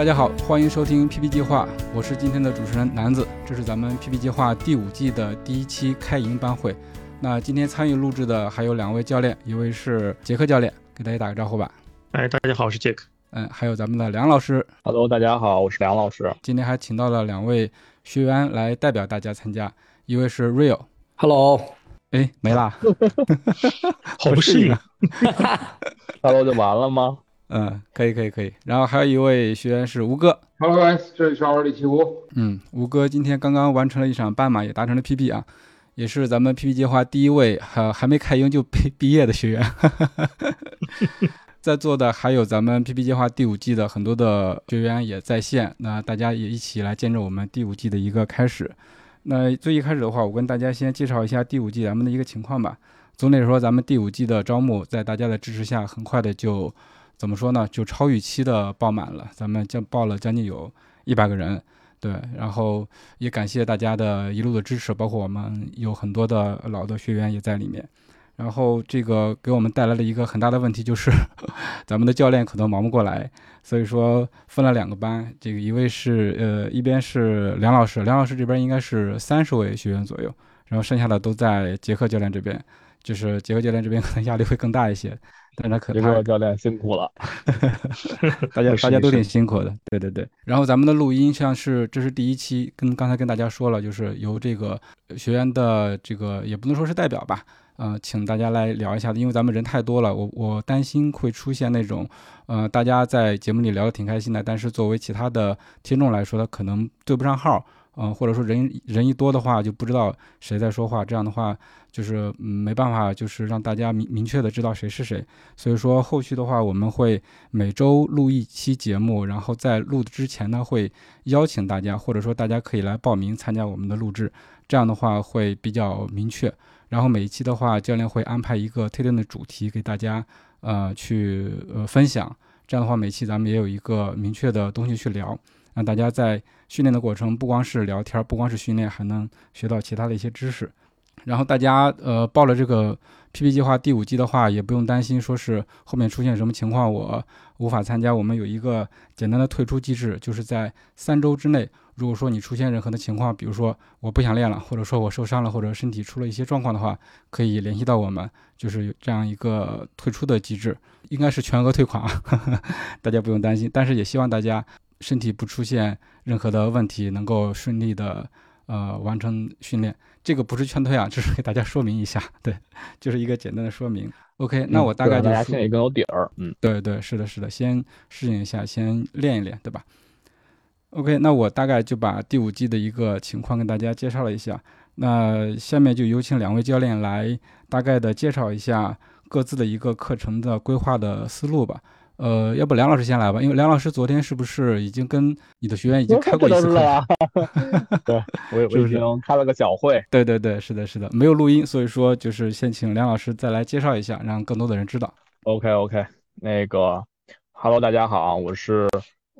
大家好，欢迎收听 PP 计划，我是今天的主持人南子，这是咱们 PP 计划第五季的第一期开营班会。那今天参与录制的还有两位教练，一位是杰克教练，给大家打个招呼吧。哎，大家好，我是杰克。嗯，还有咱们的梁老师。Hello，大家好，我是梁老师。今天还请到了两位学员来代表大家参加，一位是 Real。Hello。哎，没啦。好不适应。Hello 就完了吗？嗯，可以可以可以，然后还有一位学员是吴哥，Hello guys，这里是二李奇吴。嗯，吴哥今天刚刚完成了一场半马，也达成了 PB 啊，也是咱们 PB 计划第一位还还没开营就毕毕业的学员。在座的还有咱们 PP 计划第五季的很多的学员也在线，那大家也一起来见证我们第五季的一个开始。那最一开始的话，我跟大家先介绍一下第五季咱们的一个情况吧。总体来说，咱们第五季的招募在大家的支持下，很快的就。怎么说呢？就超预期的爆满了，咱们将报了将近有一百个人，对，然后也感谢大家的一路的支持，包括我们有很多的老的学员也在里面。然后这个给我们带来了一个很大的问题，就是 咱们的教练可能忙不过来，所以说分了两个班，这个一位是呃一边是梁老师，梁老师这边应该是三十位学员左右，然后剩下的都在杰克教练这边，就是杰克教练这边可能压力会更大一些。但他可杰克教练辛苦了，大家大家都挺辛苦的，对对对。然后咱们的录音像是这是第一期，跟刚才跟大家说了，就是由这个学员的这个也不能说是代表吧，呃，请大家来聊一下子，因为咱们人太多了，我我担心会出现那种，呃，大家在节目里聊的挺开心的，但是作为其他的听众来说，他可能对不上号。嗯，或者说人人一多的话，就不知道谁在说话，这样的话就是没办法，就是让大家明明确的知道谁是谁。所以说后续的话，我们会每周录一期节目，然后在录之前呢，会邀请大家，或者说大家可以来报名参加我们的录制，这样的话会比较明确。然后每一期的话，教练会安排一个特定的主题给大家，呃，去呃分享。这样的话，每期咱们也有一个明确的东西去聊。让大家在训练的过程，不光是聊天，不光是训练，还能学到其他的一些知识。然后大家呃报了这个 PP 计划第五季的话，也不用担心说是后面出现什么情况我无法参加。我们有一个简单的退出机制，就是在三周之内，如果说你出现任何的情况，比如说我不想练了，或者说我受伤了，或者身体出了一些状况的话，可以联系到我们，就是有这样一个退出的机制，应该是全额退款啊，大家不用担心。但是也希望大家。身体不出现任何的问题，能够顺利的呃完成训练，这个不是劝退啊，只是给大家说明一下，对，就是一个简单的说明。OK，那我大概就大家心里更有底儿，嗯，对对，是的，是的，先适应一下，先练一练，对吧？OK，那我大概就把第五季的一个情况跟大家介绍了一下，那下面就有请两位教练来大概的介绍一下各自的一个课程的规划的思路吧。呃，要不梁老师先来吧，因为梁老师昨天是不是已经跟你的学员已经开过一次课了？对，我我已经开了个小会。对对对，是的，是的，没有录音，所以说就是先请梁老师再来介绍一下，让更多的人知道。OK OK，那个，Hello，大家好，我是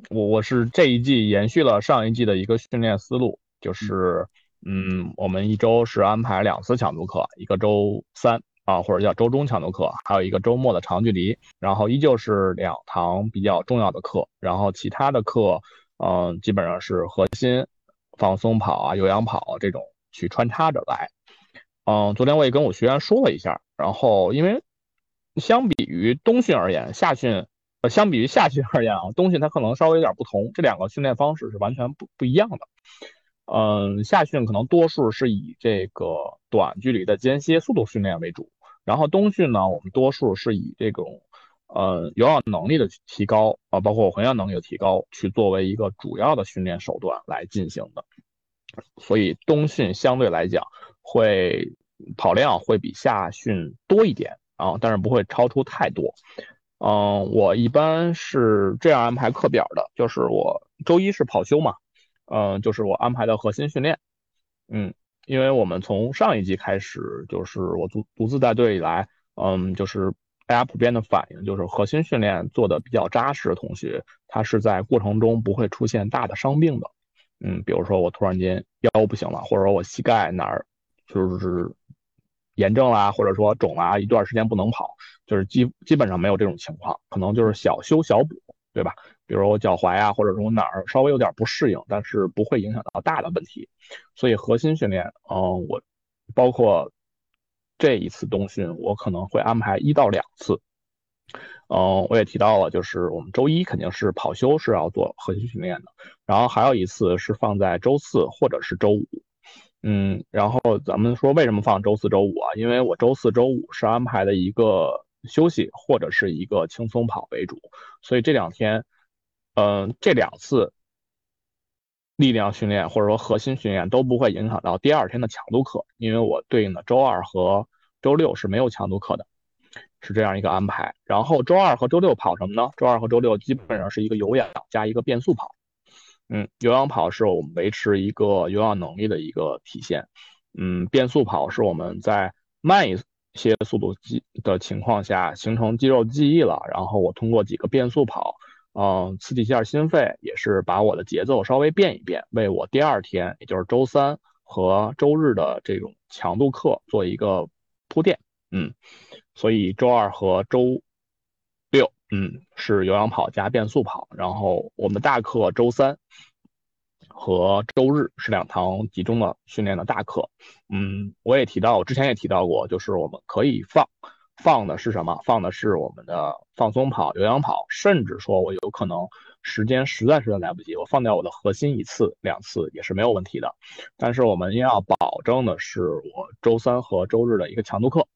我我是这一季延续了上一季的一个训练思路，就是嗯，我们一周是安排两次强度课，一个周三。啊，或者叫周中强度课，还有一个周末的长距离，然后依旧是两堂比较重要的课，然后其他的课，嗯，基本上是核心放松跑啊、有氧跑这种去穿插着来。嗯，昨天我也跟我学员说了一下，然后因为相比于冬训而言，夏训呃，相比于夏训而言啊，冬训它可能稍微有点不同，这两个训练方式是完全不不一样的。嗯，夏训可能多数是以这个短距离的间歇速度训练为主。然后冬训呢，我们多数是以这种，呃，有氧能力的提高啊，包括混氧能力的提高，去作为一个主要的训练手段来进行的。所以冬训相对来讲会跑量会比夏训多一点啊，但是不会超出太多。嗯，我一般是这样安排课表的，就是我周一是跑休嘛，嗯，就是我安排的核心训练，嗯，因为我们从上一季开始，就是我独独自带队以来，嗯，就是大家普遍的反应就是核心训练做的比较扎实的同学，他是在过程中不会出现大的伤病的，嗯，比如说我突然间腰不行了，或者说我膝盖哪儿就是炎症啦，或者说肿啦，一段时间不能跑。就是基基本上没有这种情况，可能就是小修小补，对吧？比如我脚踝啊，或者说哪儿稍微有点不适应，但是不会影响到大的问题。所以核心训练，嗯，我包括这一次冬训，我可能会安排一到两次。嗯，我也提到了，就是我们周一肯定是跑休是要做核心训练的，然后还有一次是放在周四或者是周五。嗯，然后咱们说为什么放周四周五啊？因为我周四周五是安排的一个。休息或者是一个轻松跑为主，所以这两天，嗯，这两次力量训练或者说核心训练都不会影响到第二天的强度课，因为我对应的周二和周六是没有强度课的，是这样一个安排。然后周二和周六跑什么呢？周二和周六基本上是一个有氧加一个变速跑。嗯，有氧跑是我们维持一个有氧能力的一个体现。嗯，变速跑是我们在慢一。些速度记的情况下形成肌肉记忆了，然后我通过几个变速跑，嗯，刺激一下心肺，也是把我的节奏稍微变一变，为我第二天，也就是周三和周日的这种强度课做一个铺垫，嗯，所以周二和周六，嗯，是有氧跑加变速跑，然后我们大课周三。和周日是两堂集中的训练的大课，嗯，我也提到，我之前也提到过，就是我们可以放，放的是什么？放的是我们的放松跑、有氧跑，甚至说我有可能时间实在是来不及，我放掉我的核心一次、两次也是没有问题的。但是我们要保证的是，我周三和周日的一个强度课，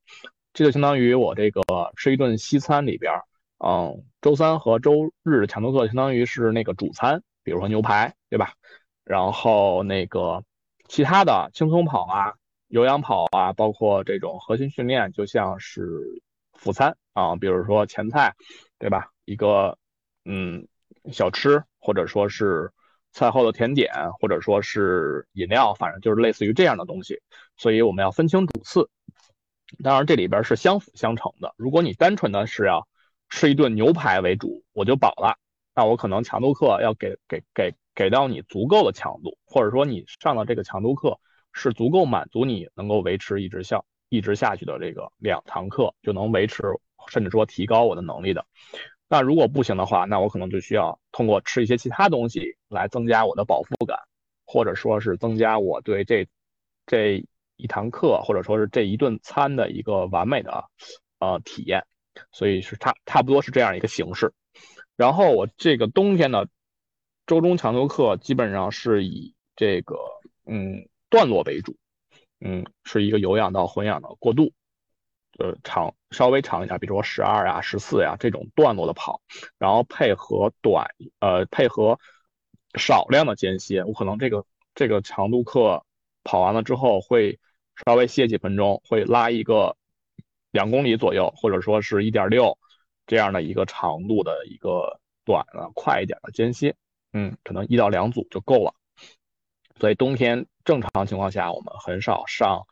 这就相当于我这个吃一顿西餐里边，嗯，周三和周日的强度课相当于是那个主餐，比如说牛排，对吧？然后那个其他的轻松跑啊、有氧跑啊，包括这种核心训练，就像是辅餐啊，比如说前菜，对吧？一个嗯小吃，或者说是菜后的甜点，或者说是饮料，反正就是类似于这样的东西。所以我们要分清主次。当然这里边是相辅相成的。如果你单纯的是要吃一顿牛排为主，我就饱了，那我可能强度课要给给给。给到你足够的强度，或者说你上的这个强度课是足够满足你能够维持一直下一直下去的这个两堂课就能维持，甚至说提高我的能力的。那如果不行的话，那我可能就需要通过吃一些其他东西来增加我的饱腹感，或者说是增加我对这这一堂课或者说是这一顿餐的一个完美的呃体验。所以是差差不多是这样一个形式。然后我这个冬天的。周中强度课基本上是以这个嗯段落为主，嗯。是一个有氧到混氧的过渡，呃长稍微长一下，比如说十二呀、十四呀这种段落的跑，然后配合短呃配合少量的间歇，我可能这个这个强度课跑完了之后会稍微歇几分钟，会拉一个两公里左右，或者说是一点六这样的一个长度的一个短的快一点的间歇。嗯，可能一到两组就够了，所以冬天正常情况下，我们很少上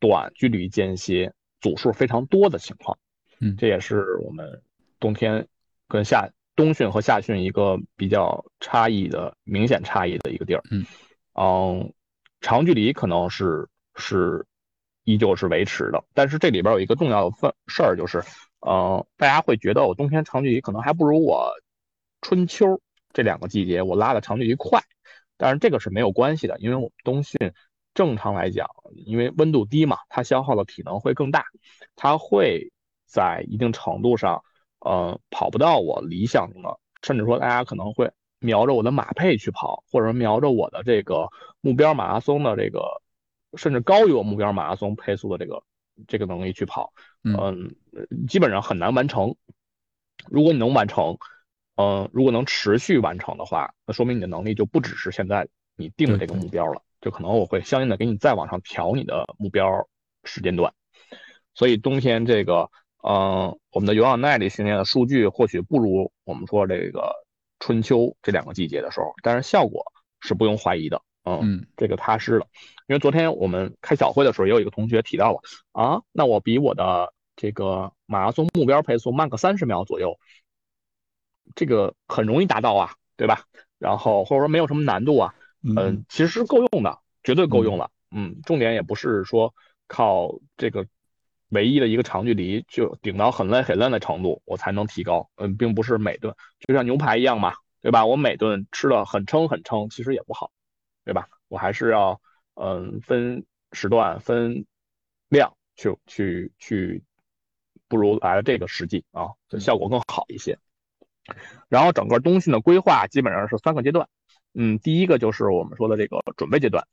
短距离间歇，组数非常多的情况。嗯，这也是我们冬天跟夏冬训和夏训一个比较差异的明显差异的一个地儿。嗯，嗯，长距离可能是是依旧是维持的，但是这里边有一个重要的分事儿，就是，嗯，大家会觉得我冬天长距离可能还不如我春秋。这两个季节我拉的长距离快，但是这个是没有关系的，因为我们冬训正常来讲，因为温度低嘛，它消耗的体能会更大，它会在一定程度上，呃，跑不到我理想中的，甚至说大家可能会瞄着我的马配去跑，或者瞄着我的这个目标马拉松的这个，甚至高于我目标马拉松配速的这个这个能力去跑，嗯，基本上很难完成。如果你能完成。嗯，如果能持续完成的话，那说明你的能力就不只是现在你定的这个目标了，就可能我会相应的给你再往上调你的目标时间段。所以冬天这个，嗯，我们的有氧耐力训练的数据或许不如我们说这个春秋这两个季节的时候，但是效果是不用怀疑的。嗯，这个踏实了。因为昨天我们开小会的时候，也有一个同学提到了啊，那我比我的这个马拉松目标配速慢个三十秒左右，这个很容易达到啊，对吧？然后或者说没有什么难度啊，嗯，其实是够用的，绝对够用了。嗯，重点也不是说靠这个唯一的一个长距离就顶到很累很累的程度，我才能提高。嗯，并不是每顿就像牛排一样嘛，对吧？我每顿吃的很撑很撑，其实也不好，对吧？我还是要。嗯，分时段分量去去去，不如来了这个实际啊，效果更好一些。然后整个冬训的规划基本上是三个阶段。嗯，第一个就是我们说的这个准备阶段。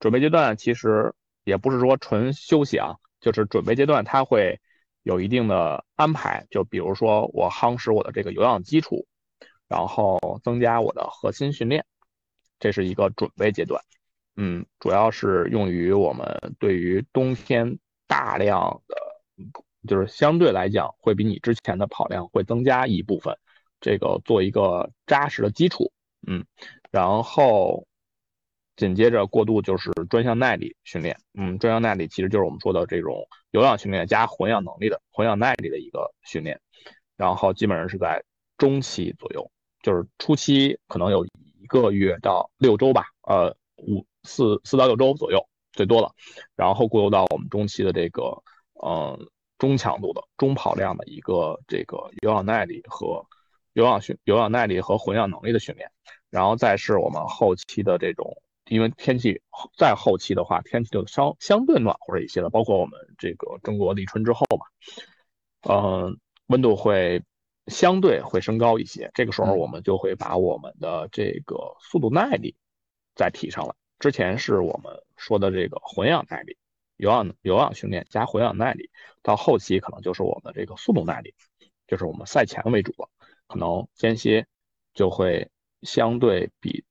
准备阶段其实也不是说纯休息啊，就是准备阶段它会有一定的安排。就比如说我夯实我的这个有氧基础，然后增加我的核心训练，这是一个准备阶段。嗯，主要是用于我们对于冬天大量的，就是相对来讲会比你之前的跑量会增加一部分，这个做一个扎实的基础。嗯，然后紧接着过渡就是专项耐力训练。嗯，专项耐力其实就是我们说的这种有氧训练加混氧能力的混氧耐力的一个训练。然后基本上是在中期左右，就是初期可能有一个月到六周吧，呃五。四四到六周左右最多了，然后过渡到我们中期的这个，呃，中强度的中跑量的一个这个有氧耐力和有氧训有氧耐力和混氧能力的训练，然后再是我们后期的这种，因为天气再后期的话，天气就相相对暖和一些了，包括我们这个中国立春之后嘛，嗯，温度会相对会升高一些，这个时候我们就会把我们的这个速度耐力再提上来。之前是我们说的这个混氧耐力，有氧有氧训练加混氧耐力，到后期可能就是我们这个速度耐力，就是我们赛前为主了，可能间歇就会相对比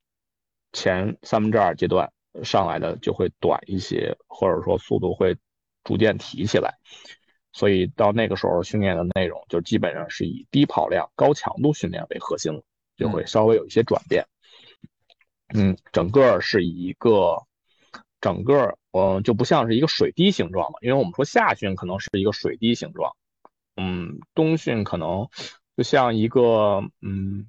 前三分之二阶段上来的就会短一些，或者说速度会逐渐提起来，所以到那个时候训练的内容就基本上是以低跑量、高强度训练为核心了，就会稍微有一些转变。嗯，整个是一个，整个嗯就不像是一个水滴形状了，因为我们说夏训可能是一个水滴形状，嗯，冬训可能就像一个嗯，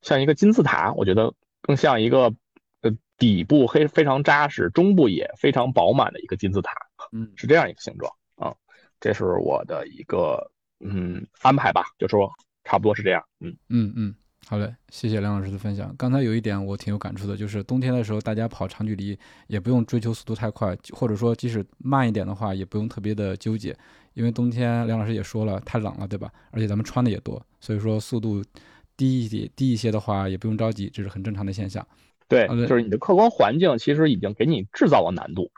像一个金字塔，我觉得更像一个呃底部黑非常扎实，中部也非常饱满的一个金字塔，嗯，是这样一个形状啊，这是我的一个嗯安排吧，就说差不多是这样，嗯嗯嗯。好嘞，谢谢梁老师的分享。刚才有一点我挺有感触的，就是冬天的时候，大家跑长距离也不用追求速度太快，或者说即使慢一点的话，也不用特别的纠结，因为冬天梁老师也说了，太冷了，对吧？而且咱们穿的也多，所以说速度低一点、低一些的话，也不用着急，这是很正常的现象。对，就是你的客观环境其实已经给你制造了难度。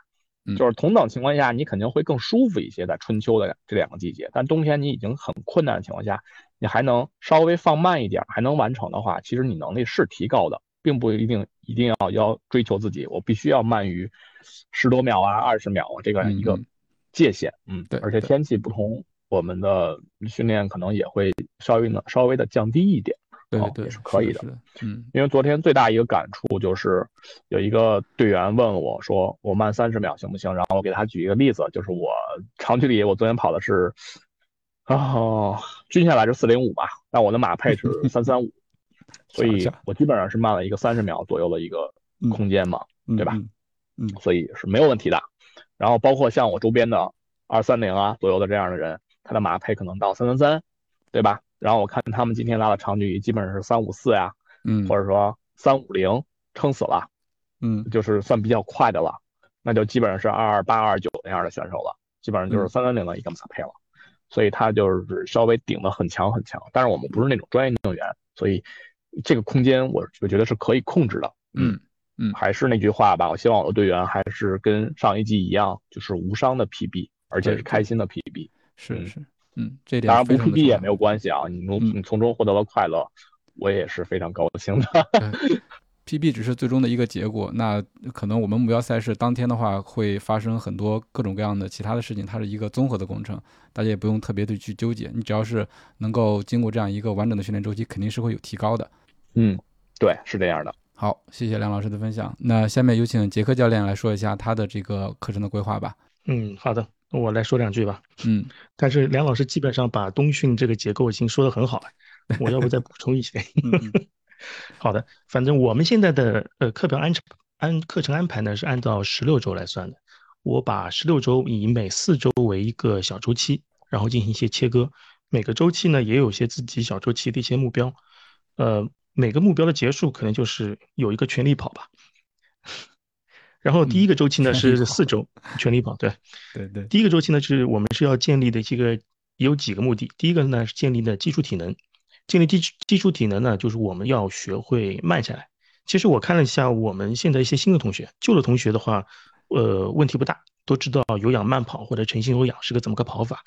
就是同等情况下，你肯定会更舒服一些，在春秋的这两个季节。但冬天你已经很困难的情况下，你还能稍微放慢一点，还能完成的话，其实你能力是提高的，并不一定一定要要追求自己，我必须要慢于十多秒啊、二十秒啊这个一个界限。嗯，对。而且天气不同，我们的训练可能也会稍微呢稍微的降低一点。对对，也是可以的。嗯，因为昨天最大一个感触就是，有一个队员问我说：“我慢三十秒行不行？”然后我给他举一个例子，就是我长距离，我昨天跑的是，啊，均下来是四零五吧，但我的马配是 三三五，所以我基本上是慢了一个三十秒左右的一个空间嘛，对吧？嗯，所以是没有问题的。然后包括像我周边的二三零啊左右的这样的人，他的马配可能到三三三，对吧？然后我看他们今天拉的长距离基本上是三五四呀，嗯，或者说三五零撑死了，嗯，就是算比较快的了，那就基本上是二二八二九那样的选手了，基本上就是三三零的一个马配了，所以他就是稍微顶的很强很强，但是我们不是那种专业运动员，所以这个空间我我觉得是可以控制的，嗯嗯，还是那句话吧，我希望我的队员还是跟上一季一样，就是无伤的 PB，而且是开心的 PB，是是。嗯，这点当然不 PB 也没有关系啊，你从你从中获得了快乐，我也是非常高兴的。PB 只是最终的一个结果，那可能我们目标赛事当天的话会发生很多各种各样的其他的事情，它是一个综合的工程，大家也不用特别的去纠结，你只要是能够经过这样一个完整的训练周期，肯定是会有提高的。嗯，对，是这样的。好，谢谢梁老师的分享。那下面有请杰克教练来说一下他的这个课程的规划吧。嗯，好的，我来说两句吧。嗯，但是梁老师基本上把冬训这个结构已经说得很好了，我要不再补充一些。好的，反正我们现在的呃课表安安课程安排呢是按照十六周来算的。我把十六周以每四周为一个小周期，然后进行一些切割。每个周期呢也有些自己小周期的一些目标。呃，每个目标的结束可能就是有一个全力跑吧。然后第一个周期呢是四周全力跑，对对对。第一个周期呢是我们是要建立的这个有几个目的。第一个呢是建立的基础体能。建立基基础体能呢，就是我们要学会慢下来。其实我看了一下我们现在一些新的同学，旧的同学的话，呃，问题不大，都知道有氧慢跑或者晨型有氧是个怎么个跑法，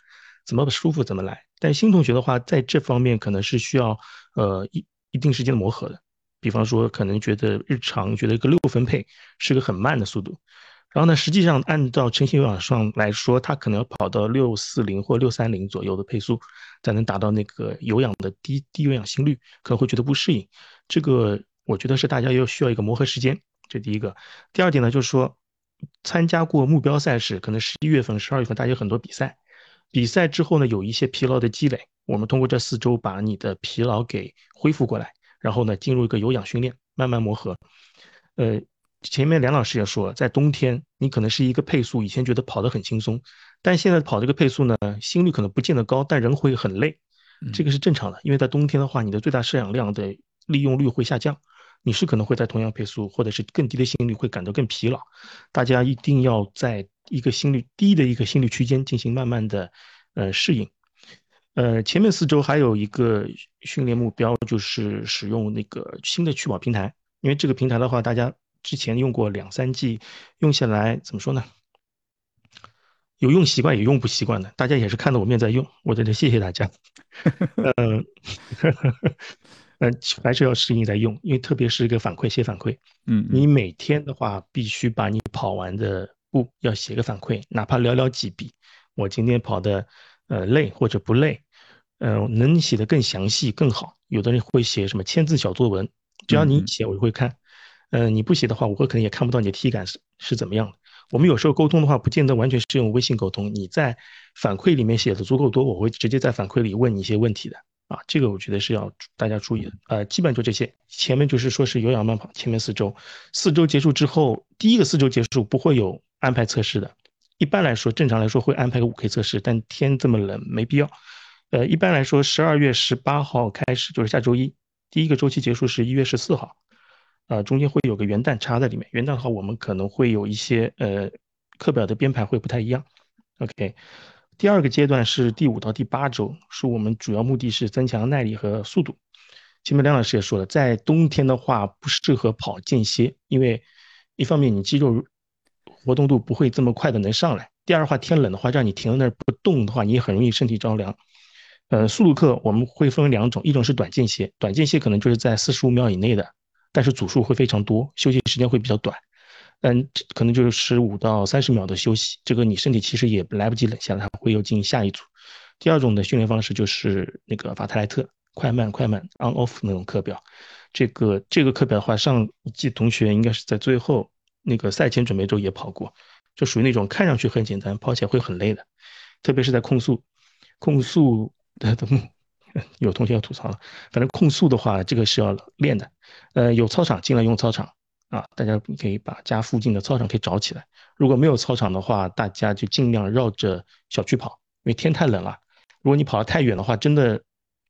怎么舒服怎么来。但新同学的话，在这方面可能是需要呃一一定时间的磨合的。比方说，可能觉得日常觉得一个六分配是个很慢的速度。然后呢，实际上按照晨型有氧上来说，它可能要跑到六四零或六三零左右的配速，才能达到那个有氧的低低有氧心率，可能会觉得不适应。这个我觉得是大家要需要一个磨合时间。这第一个。第二点呢，就是说参加过目标赛事，可能十一月份、十二月份大家有很多比赛，比赛之后呢，有一些疲劳的积累，我们通过这四周把你的疲劳给恢复过来，然后呢，进入一个有氧训练，慢慢磨合。呃。前面梁老师也说了，在冬天你可能是一个配速，以前觉得跑得很轻松，但现在跑这个配速呢，心率可能不见得高，但人会很累，这个是正常的，因为在冬天的话，你的最大摄氧量的利用率会下降，你是可能会在同样配速或者是更低的心率会感到更疲劳，大家一定要在一个心率低的一个心率区间进行慢慢的呃适应，呃前面四周还有一个训练目标就是使用那个新的趣跑平台，因为这个平台的话，大家。之前用过两三季，用下来怎么说呢？有用习惯，也用不习惯的。大家也是看到我面在用，我在这谢谢大家。嗯，嗯，还是要适应在用，因为特别是一个反馈写反馈。嗯，你每天的话必须把你跑完的步要写个反馈，哪怕寥寥几笔。我今天跑的呃累或者不累，呃，能写的更详细更好。有的人会写什么千字小作文，只要你写，我就会看。嗯，你不写的话，我会可能也看不到你的体感是是怎么样的。我们有时候沟通的话，不见得完全是用微信沟通。你在反馈里面写的足够多，我会直接在反馈里问你一些问题的啊。这个我觉得是要大家注意的。呃，基本就这些。前面就是说是有氧慢跑，前面四周，四周结束之后，第一个四周结束不会有安排测试的。一般来说，正常来说会安排个五 K 测试，但天这么冷，没必要。呃，一般来说，十二月十八号开始就是下周一，第一个周期结束是一月十四号。啊，中间会有个元旦插在里面。元旦的话，我们可能会有一些呃课表的编排会不太一样。OK，第二个阶段是第五到第八周，是我们主要目的是增强耐力和速度。前面梁老师也说了，在冬天的话不适合跑间歇，因为一方面你肌肉活动度不会这么快的能上来，第二话天冷的话让你停在那儿不动的话，你也很容易身体着凉。呃，速度课我们会分为两种，一种是短间歇，短间歇可能就是在四十五秒以内的。但是组数会非常多，休息时间会比较短，嗯，可能就是十五到三十秒的休息，这个你身体其实也来不及冷下来，会又进行下一组。第二种的训练方式就是那个法特莱特快慢快慢 on off 那种课表，这个这个课表的话，上一季同学应该是在最后那个赛前准备周也跑过，就属于那种看上去很简单，跑起来会很累的，特别是在控速，控速的。有同学要吐槽了，反正控速的话，这个是要练的。呃，有操场尽量用操场啊，大家可以把家附近的操场可以找起来。如果没有操场的话，大家就尽量绕着小区跑，因为天太冷了。如果你跑得太远的话，真的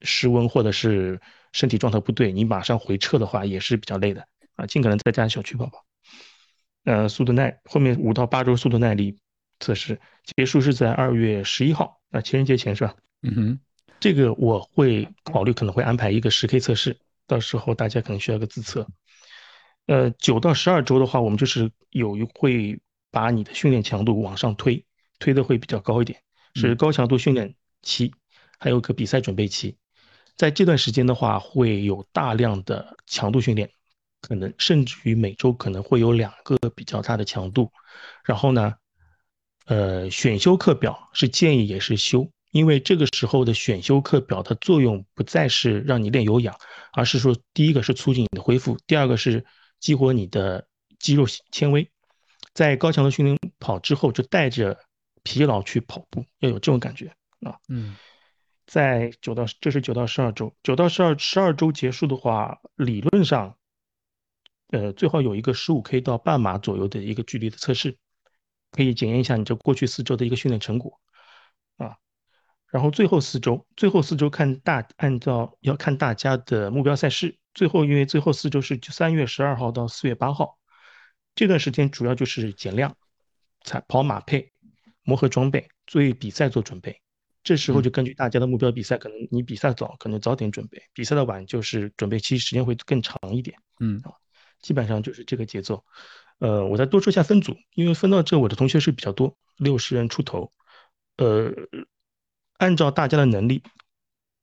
失温或者是身体状态不对，你马上回撤的话也是比较累的啊。尽可能在家小区跑跑。呃，速度耐后面五到八周速度耐力测试结束是在二月十一号，啊，情人节前是吧？嗯哼。这个我会考虑，可能会安排一个十 K 测试，到时候大家可能需要个自测。呃，九到十二周的话，我们就是有一会把你的训练强度往上推，推的会比较高一点，是高强度训练期，还有个比赛准备期。在这段时间的话，会有大量的强度训练，可能甚至于每周可能会有两个比较大的强度。然后呢，呃，选修课表是建议也是修，因为这个时候的选修课表的作用不再是让你练有氧，而是说第一个是促进你的恢复，第二个是激活你的肌肉纤维。在高强度训练跑之后，就带着疲劳去跑步，要有这种感觉啊。嗯，在九到这是九到十二周，九到十二十二周结束的话，理论上，呃，最好有一个十五 K 到半马左右的一个距离的测试，可以检验一下你这过去四周的一个训练成果啊。然后最后四周，最后四周看大按照要看大家的目标赛事，最后因为最后四周是三月十二号到四月八号。这段时间主要就是减量、踩跑马配、磨合装备，为比赛做准备。这时候就根据大家的目标比赛，可能你比赛早，可能早点准备；比赛的晚，就是准备期时间会更长一点。嗯啊，基本上就是这个节奏。呃，我再多说一下分组，因为分到这我的同学是比较多，六十人出头。呃，按照大家的能力，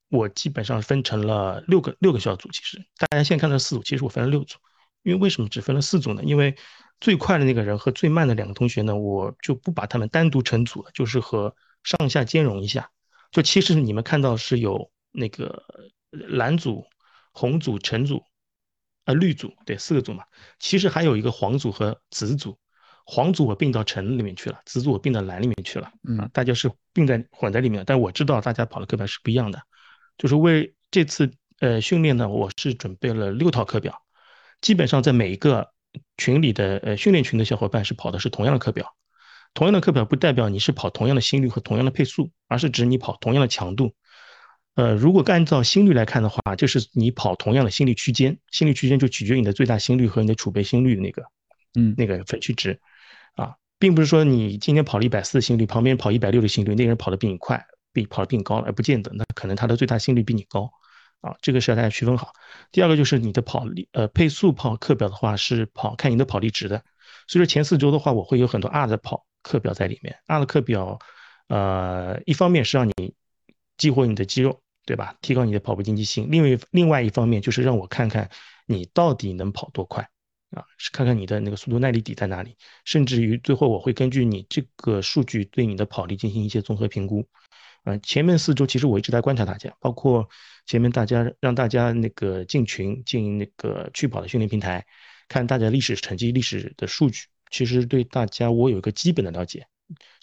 我基本上分成了六个六个小组。其实大家现在看到四组，其实我分了六组。因为为什么只分了四组呢？因为最快的那个人和最慢的两个同学呢，我就不把他们单独成组了，就是和上下兼容一下。就其实你们看到是有那个蓝组、红组、橙组，啊绿组，对，四个组嘛。其实还有一个黄组和紫组，黄组我并到橙里面去了，紫组我并到蓝里面去了。嗯，大家是并在混在里面，但我知道大家跑的课表是不一样的。就是为这次呃训练呢，我是准备了六套课表，基本上在每一个。群里的呃训练群的小伙伴是跑的是同样的课表，同样的课表不代表你是跑同样的心率和同样的配速，而是指你跑同样的强度。呃，如果按照心率来看的话，就是你跑同样的心率区间，心率区间就取决于你的最大心率和你的储备心率的那个，嗯，那个分区值，啊，并不是说你今天跑了一百四的心率，旁边跑一百六的心率，那个人跑得比你快，比跑得比你高，而不见得，那可能他的最大心率比你高。啊，这个是要大家区分好。第二个就是你的跑力，呃，配速跑课表的话是跑看你的跑力值的。所以说前四周的话，我会有很多 R 的跑课表在里面。R 的课表，呃，一方面是让你激活你的肌肉，对吧？提高你的跑步经济性。另外另外一方面就是让我看看你到底能跑多快，啊，是看看你的那个速度耐力底在哪里。甚至于最后我会根据你这个数据对你的跑力进行一些综合评估。嗯，前面四周其实我一直在观察大家，包括前面大家让大家那个进群进那个去跑的训练平台，看大家历史成绩、历史的数据，其实对大家我有一个基本的了解。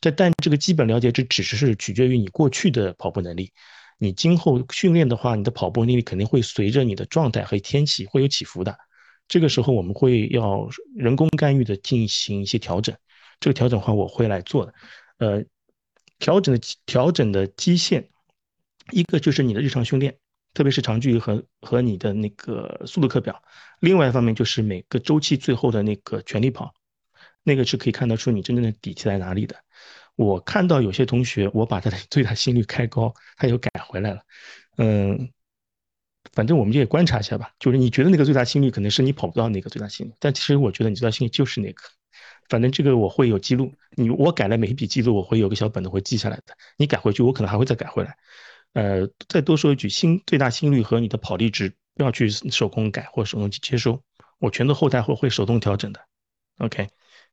这但这个基本了解，这只是取决于你过去的跑步能力。你今后训练的话，你的跑步能力肯定会随着你的状态和天气会有起伏的。这个时候我们会要人工干预的进行一些调整，这个调整的话我会来做的，呃。调整的调整的基线，一个就是你的日常训练，特别是长距离和和你的那个速度课表；另外一方面就是每个周期最后的那个全力跑，那个是可以看得出你真正的底气在哪里的。我看到有些同学，我把他的 最大心率开高，他又改回来了。嗯，反正我们就也观察一下吧。就是你觉得那个最大心率可能是你跑不到那个最大心率，但其实我觉得你最大心率就是那个。反正这个我会有记录，你我改了每一笔记录，我会有个小本子会记下来的。你改回去，我可能还会再改回来。呃，再多说一句，心最大心率和你的跑力值不要去手工改或手动去接收，我全都后台会会手动调整的。OK，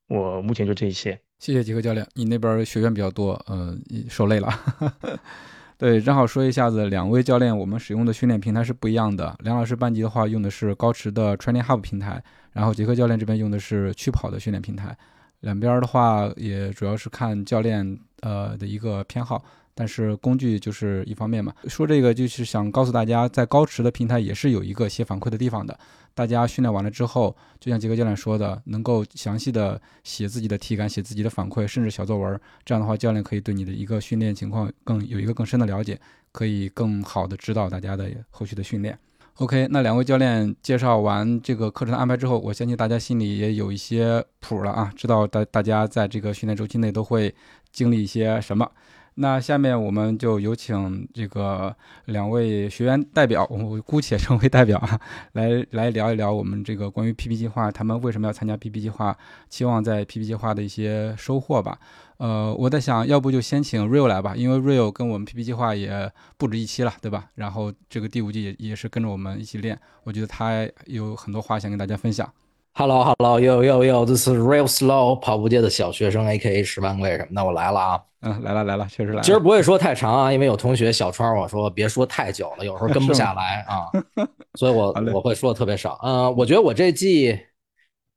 我目前就这一些。谢谢杰克教练，你那边学员比较多，嗯，受累了。对，正好说一下子，两位教练我们使用的训练平台是不一样的。梁老师班级的话用的是高驰的 Training Hub 平台。然后杰克教练这边用的是趣跑的训练平台，两边的话也主要是看教练呃的一个偏好，但是工具就是一方面嘛。说这个就是想告诉大家，在高驰的平台也是有一个写反馈的地方的。大家训练完了之后，就像杰克教练说的，能够详细的写自己的体感，写自己的反馈，甚至小作文。这样的话，教练可以对你的一个训练情况更有一个更深的了解，可以更好的指导大家的后续的训练。OK，那两位教练介绍完这个课程的安排之后，我相信大家心里也有一些谱了啊，知道大大家在这个训练周期内都会经历一些什么。那下面我们就有请这个两位学员代表，我姑且称为代表啊，来来聊一聊我们这个关于 PP 计划，他们为什么要参加 PP 计划，期望在 PP 计划的一些收获吧。呃，我在想，要不就先请 Real 来吧，因为 Real 跟我们 PP 计划也不止一期了，对吧？然后这个第五季也也是跟着我们一起练，我觉得他有很多话想跟大家分享。Hello，Hello，Yo Yo Yo，这是 Real Slow 跑步界的小学生，A.K.A 十万个为什么？那我来了啊！嗯，来了来了，确实来了。今儿不会说太长啊，因为有同学小川我说别说太久了，有时候跟不下来啊，所以我我会说的特别少。嗯，我觉得我这季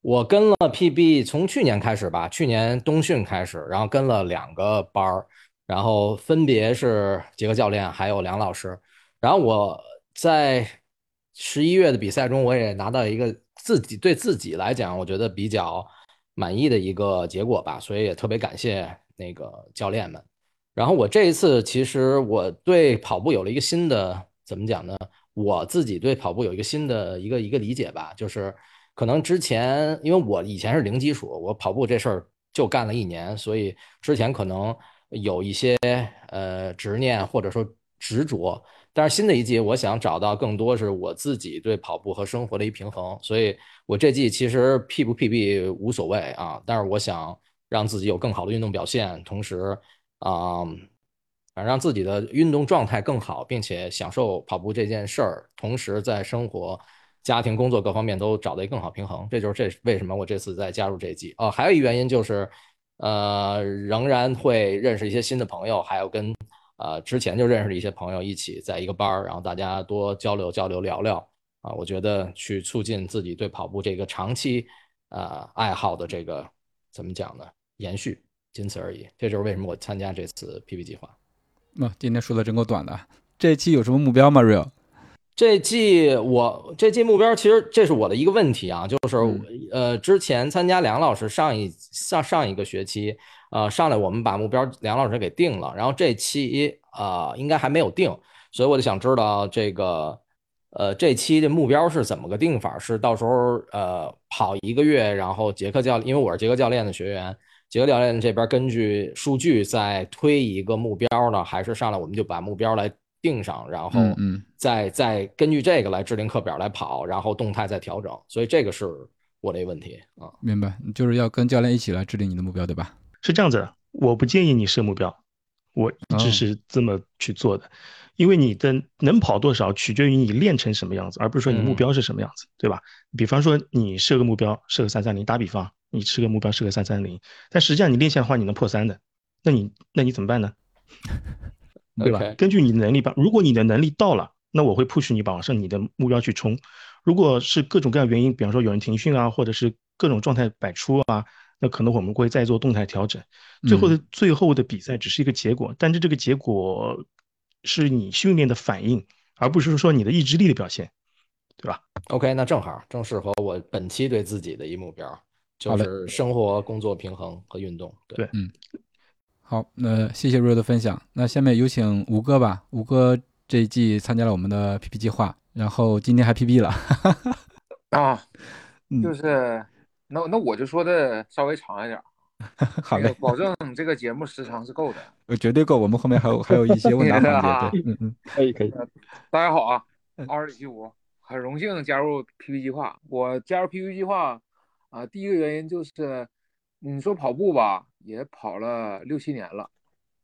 我跟了 PB 从去年开始吧，去年冬训开始，然后跟了两个班儿，然后分别是杰克教练还有梁老师，然后我在十一月的比赛中，我也拿到一个。自己对自己来讲，我觉得比较满意的一个结果吧，所以也特别感谢那个教练们。然后我这一次其实我对跑步有了一个新的怎么讲呢？我自己对跑步有一个新的一个一个理解吧，就是可能之前因为我以前是零基础，我跑步这事儿就干了一年，所以之前可能有一些呃执念或者说执着。但是新的一季，我想找到更多是我自己对跑步和生活的一平衡，所以我这季其实 P 不 PB 无所谓啊，但是我想让自己有更好的运动表现，同时啊，反正让自己的运动状态更好，并且享受跑步这件事儿，同时在生活、家庭、工作各方面都找到一个更好平衡，这就是这为什么我这次再加入这一季哦。还有一原因就是，呃，仍然会认识一些新的朋友，还有跟。呃，之前就认识了一些朋友，一起在一个班儿，然后大家多交流交流聊聊啊，我觉得去促进自己对跑步这个长期呃爱好的这个怎么讲呢？延续，仅此而已。这就是为什么我参加这次 PP 计划。那今天说的真够短的。这期有什么目标吗，Real？这季我这季目标其实这是我的一个问题啊，就是呃，之前参加梁老师上一上上一个学期。呃，上来我们把目标梁老师给定了，然后这期啊应该还没有定，所以我就想知道这个呃这期的目标是怎么个定法？是到时候呃跑一个月，然后杰克教，因为我是杰克教练的学员，杰克教练这边根据数据再推一个目标呢，还是上来我们就把目标来定上，然后再再根据这个来制定课表来跑，然后动态再调整，所以这个是我的问题啊。明白，就是要跟教练一起来制定你的目标，对吧？是这样子的，我不建议你设目标，我一直是这么去做的，因为你的能跑多少取决于你练成什么样子，而不是说你目标是什么样子，对吧？比方说你设个目标，设个三三零，打比方，你设个目标设个三三零，但实际上你练下的话，你能破三的，那你那你怎么办呢？对吧？根据你的能力吧，如果你的能力到了，那我会 push 你往上你的目标去冲。如果是各种各样原因，比方说有人停训啊，或者是各种状态百出啊。那可能我们会再做动态调整，最后的最后的比赛只是一个结果，但是这个结果是你训练的反应，而不是说你的意志力的表现，对吧？OK，那正好正适合我本期对自己的一目标，就是生活工作平衡和运动。对，嗯，好，那谢谢瑞的分享。那下面有请吴哥吧，吴哥这一季参加了我们的 PP 计划，然后今天还 PB 了，啊，就是。那那我就说的稍微长一点，好嘞，保证这个节目时长是够的，呃，绝对够。我们后面还有还有一些问答环节，对，嗯嗯，可以可以。大家好啊，二十七五，很荣幸加入 PP 计划。我加入 PP 计划啊，第一个原因就是，你说跑步吧，也跑了六七年了，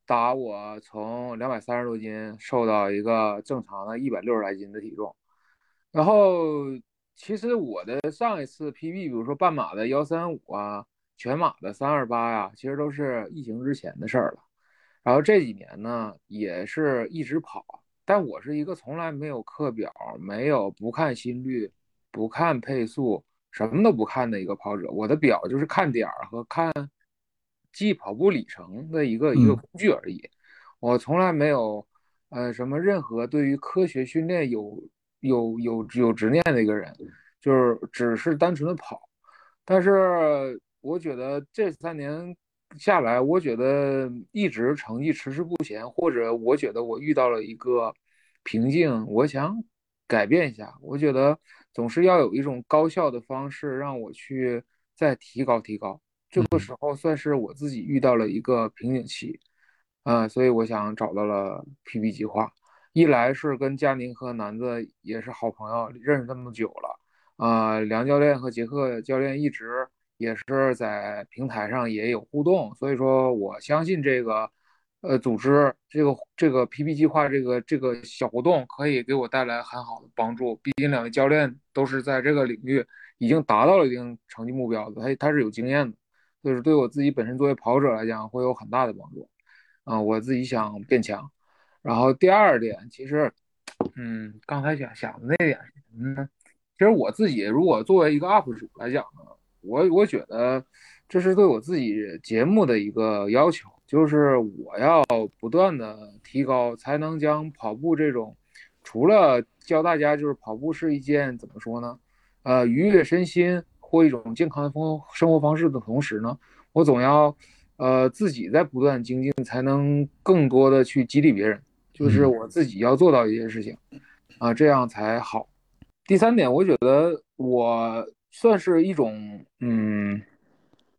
打我从两百三十多斤瘦到一个正常的一百六十来斤的体重，然后。其实我的上一次 PB，比如说半马的幺三五啊，全马的三二八呀，其实都是疫情之前的事儿了。然后这几年呢，也是一直跑。但我是一个从来没有课表、没有不看心率、不看配速、什么都不看的一个跑者。我的表就是看点儿和看记跑步里程的一个一个工具而已。我从来没有呃什么任何对于科学训练有。有有有执念的一个人，就是只是单纯的跑，但是我觉得这三年下来，我觉得一直成绩迟迟不前，或者我觉得我遇到了一个瓶颈，我想改变一下。我觉得总是要有一种高效的方式让我去再提高提高。这个时候算是我自己遇到了一个瓶颈期，啊，所以我想找到了 PB 计划。一来是跟佳宁和南子也是好朋友，认识这么久了，啊，梁教练和杰克教练一直也是在平台上也有互动，所以说我相信这个。呃，组织这个这个 PP 计划这个这个小活动可以给我带来很好的帮助。毕竟两位教练都是在这个领域已经达到了一定成绩目标的，他他是有经验的，就是对我自己本身作为跑者来讲会有很大的帮助。啊，我自己想变强。然后第二点，其实，嗯，刚才想想的那点是什么呢？其实我自己如果作为一个 UP 主来讲呢，我我觉得这是对我自己节目的一个要求。就是我要不断的提高，才能将跑步这种，除了教大家就是跑步是一件怎么说呢，呃，愉悦身心或一种健康的生生活方式的同时呢，我总要，呃，自己在不断精进，才能更多的去激励别人。就是我自己要做到一些事情，啊，这样才好。第三点，我觉得我算是一种嗯，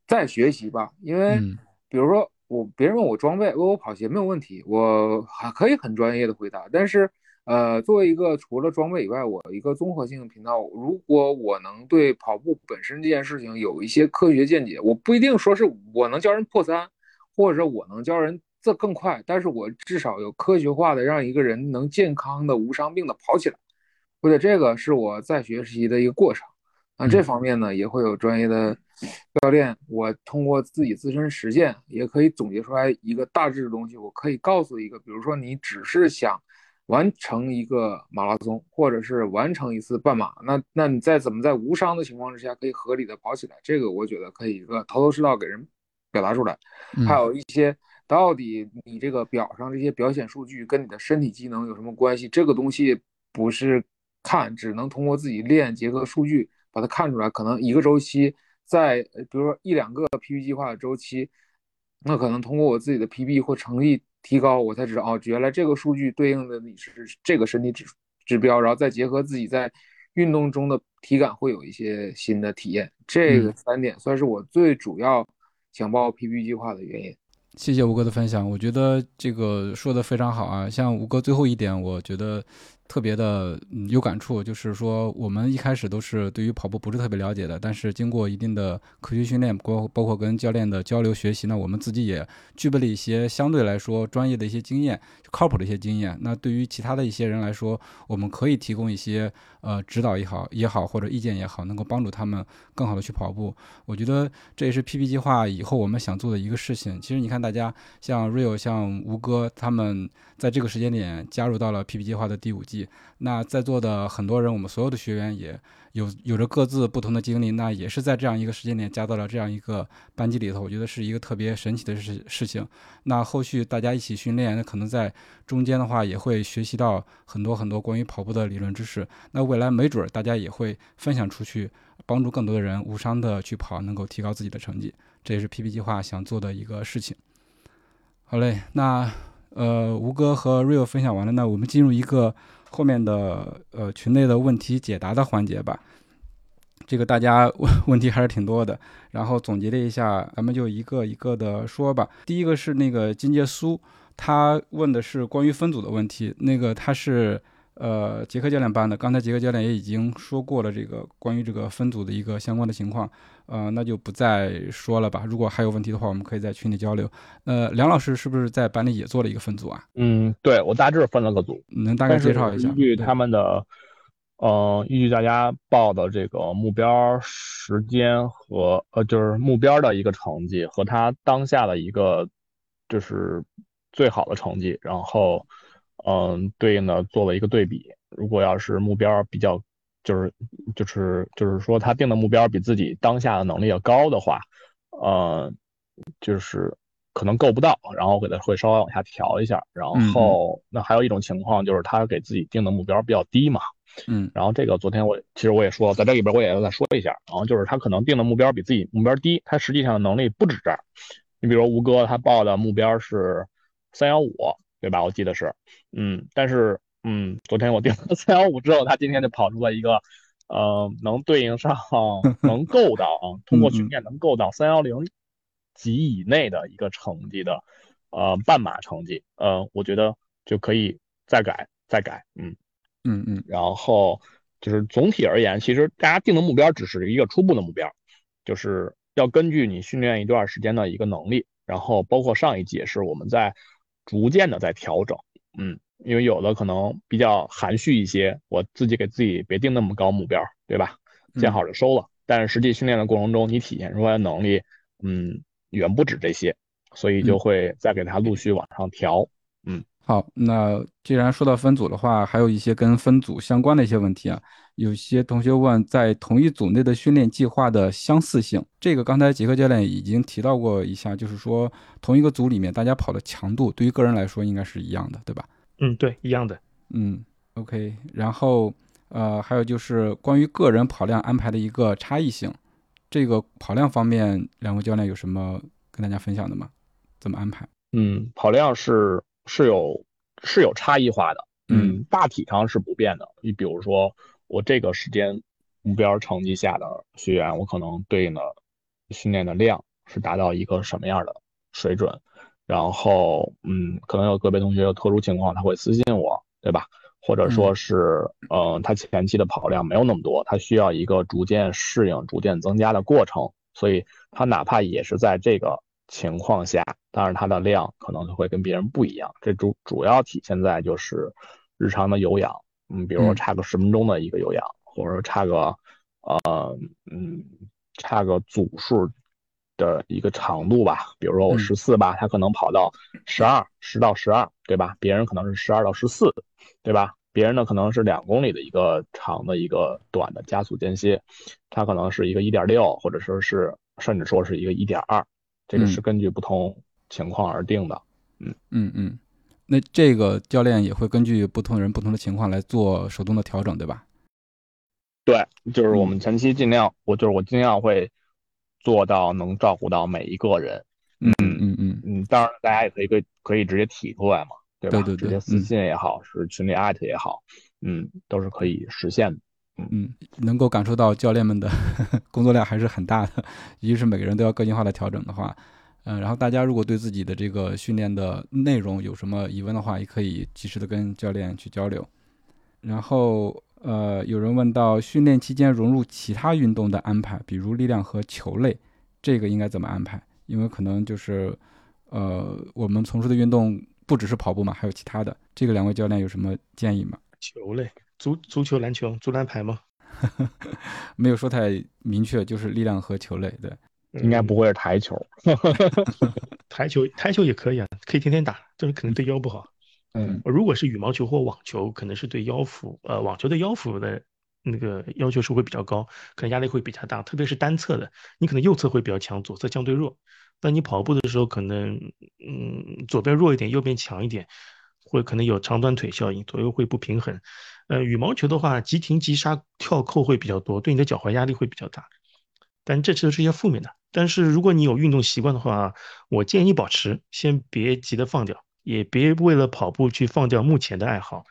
在学习吧，因为比如说。我别人问我装备，问我跑鞋没有问题，我还可以很专业的回答。但是，呃，作为一个除了装备以外，我一个综合性的频道，如果我能对跑步本身这件事情有一些科学见解，我不一定说是我能教人破三，或者我能教人这更快，但是我至少有科学化的让一个人能健康的无伤病的跑起来，或者这个是我在学习的一个过程。那这方面呢，也会有专业的教练。我通过自己自身实践，也可以总结出来一个大致的东西。我可以告诉一个，比如说你只是想完成一个马拉松，或者是完成一次半马，那那你在怎么在无伤的情况之下可以合理的跑起来？这个我觉得可以一个头头是道给人表达出来。还有一些到底你这个表上这些表显数据跟你的身体机能有什么关系？这个东西不是看，只能通过自己练结合数据。把它看出来，可能一个周期在，比如说一两个 PP 计划的周期，那可能通过我自己的 PB 或成绩提高，我才知道哦，原来这个数据对应的你是这个身体指指标，然后再结合自己在运动中的体感，会有一些新的体验。这个三点算是我最主要想报 PP 计划的原因。谢谢吴哥的分享，我觉得这个说的非常好啊。像吴哥最后一点，我觉得。特别的有感触，就是说我们一开始都是对于跑步不是特别了解的，但是经过一定的科学训练，包包括跟教练的交流学习呢，我们自己也具备了一些相对来说专业的一些经验，靠谱的一些经验。那对于其他的一些人来说，我们可以提供一些呃指导也好也好，或者意见也好，能够帮助他们更好的去跑步。我觉得这也是 PP 计划以后我们想做的一个事情。其实你看，大家像 Rio、像吴哥他们在这个时间点加入到了 PP 计划的第五季。那在座的很多人，我们所有的学员也有有着各自不同的经历，那也是在这样一个时间点加到了这样一个班级里头，我觉得是一个特别神奇的事事情。那后续大家一起训练，那可能在中间的话也会学习到很多很多关于跑步的理论知识。那未来没准大家也会分享出去，帮助更多的人无伤的去跑，能够提高自己的成绩。这也是 PP 计划想做的一个事情。好嘞，那。呃，吴哥和 Rio 分享完了，那我们进入一个后面的呃群内的问题解答的环节吧。这个大家问 问题还是挺多的，然后总结了一下，咱们就一个一个的说吧。第一个是那个金介苏，他问的是关于分组的问题，那个他是。呃，杰克教练班的，刚才杰克教练也已经说过了，这个关于这个分组的一个相关的情况，呃，那就不再说了吧。如果还有问题的话，我们可以在群里交流。呃，梁老师是不是在班里也做了一个分组啊？嗯，对我大致分了个组，能大概介绍一下？依据他们的，呃，依据大家报的这个目标时间和呃，就是目标的一个成绩和他当下的一个就是最好的成绩，然后。嗯，对应的做了一个对比。如果要是目标比较，就是就是就是说他定的目标比自己当下的能力要高的话，呃，就是可能够不到，然后给他会稍微往下调一下。然后那还有一种情况就是他给自己定的目标比较低嘛，嗯，然后这个昨天我其实我也说，在这里边我也要再说一下。然后就是他可能定的目标比自己目标低，他实际上能力不止这儿。你比如吴哥他报的目标是三幺五。对吧？我记得是，嗯，但是，嗯，昨天我定了三幺五之后，他今天就跑出了一个，呃，能对应上，能够到啊，通过训练能够到三幺零级以内的一个成绩的，呃半马成绩，呃，我觉得就可以再改再改，嗯。嗯嗯，然后就是总体而言，其实大家定的目标只是一个初步的目标，就是要根据你训练一段时间的一个能力，然后包括上一季也是我们在逐渐的在调整，嗯，因为有的可能比较含蓄一些，我自己给自己别定那么高目标，对吧？见好就收了。但是实际训练的过程中，你体现出来的能力，嗯，远不止这些，所以就会再给他陆续往上调。嗯，好，那既然说到分组的话，还有一些跟分组相关的一些问题啊。有些同学问，在同一组内的训练计划的相似性，这个刚才杰克教练已经提到过一下，就是说同一个组里面大家跑的强度，对于个人来说应该是一样的，对吧？嗯，对，一样的。嗯，OK，然后。呃，还有就是关于个人跑量安排的一个差异性，这个跑量方面，两位教练有什么跟大家分享的吗？怎么安排？嗯，跑量是是有是有差异化的，嗯，大体上是不变的。你比如说，我这个时间目标成绩下的学员，我可能对应的训练的量是达到一个什么样的水准？然后，嗯，可能有个别同学有特殊情况，他会私信我，对吧？或者说是，嗯，他前期的跑量没有那么多，他需要一个逐渐适应、逐渐增加的过程，所以他哪怕也是在这个情况下，但是他的量可能就会跟别人不一样。这主主要体现在就是日常的有氧，嗯，比如说差个十分钟的一个有氧，或者说差个，呃，嗯，差个组数的一个长度吧，比如说我十四吧，他可能跑到十二，十到十二，对吧？别人可能是十二到十四。对吧？别人呢可能是两公里的一个长的一个短的加速间歇，它可能是一个一点六，或者说是甚至说是一个一点二，这个是根据不同情况而定的。嗯嗯嗯，那这个教练也会根据不同人不同的情况来做手动的调整，对吧？对，就是我们前期尽量，我就是我尽量会做到能照顾到每一个人。嗯嗯嗯嗯，当然大家也可以可以可以直接提出来嘛。对吧？对对对，直接私信也好，是群里艾特也好，嗯，都是可以实现的。嗯，能够感受到教练们的 工作量还是很大的，一是每个人都要个性化的调整的话，嗯，然后大家如果对自己的这个训练的内容有什么疑问的话，也可以及时的跟教练去交流。然后，呃，有人问到训练期间融入其他运动的安排，比如力量和球类，这个应该怎么安排？因为可能就是，呃，我们从事的运动。不只是跑步嘛，还有其他的。这个两位教练有什么建议吗？球类，足足球、篮球、足篮排吗？没有说太明确，就是力量和球类。对，应该不会是台球。台球，台球也可以啊，可以天天打，但是可能对腰不好。嗯，如果是羽毛球或网球，可能是对腰腹，呃，网球的腰腹的那个要求是会比较高，可能压力会比较大，特别是单侧的，你可能右侧会比较强，左侧相对弱。当你跑步的时候，可能嗯左边弱一点，右边强一点，会可能有长短腿效应，左右会不平衡。呃，羽毛球的话，急停急刹跳扣会比较多，对你的脚踝压力会比较大。但这都是一些负面的。但是如果你有运动习惯的话，我建议保持，先别急着放掉，也别为了跑步去放掉目前的爱好。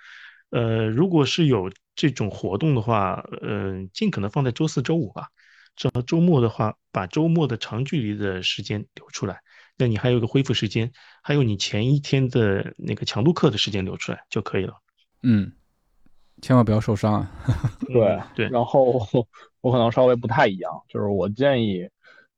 呃，如果是有这种活动的话，嗯，尽可能放在周四周五吧。这周末的话，把周末的长距离的时间留出来，那你还有个恢复时间，还有你前一天的那个强度课的时间留出来就可以了。嗯，千万不要受伤啊。对对。然后 我可能稍微不太一样，就是我建议，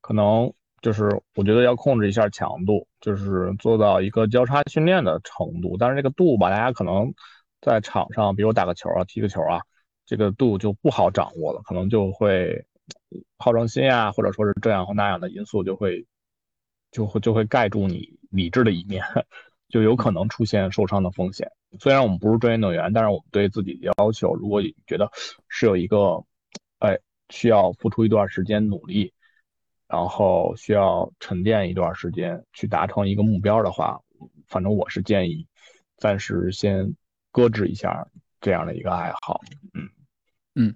可能就是我觉得要控制一下强度，就是做到一个交叉训练的程度。但是这个度吧，大家可能在场上，比如打个球啊、踢个球啊，这个度就不好掌握了，可能就会。好胜心啊，或者说是这样或那样的因素，就会就会就会盖住你理智的一面，就有可能出现受伤的风险。虽然我们不是专业运动员，但是我们对自己要求，如果觉得是有一个，哎，需要付出一段时间努力，然后需要沉淀一段时间去达成一个目标的话，反正我是建议暂时先搁置一下这样的一个爱好。嗯嗯。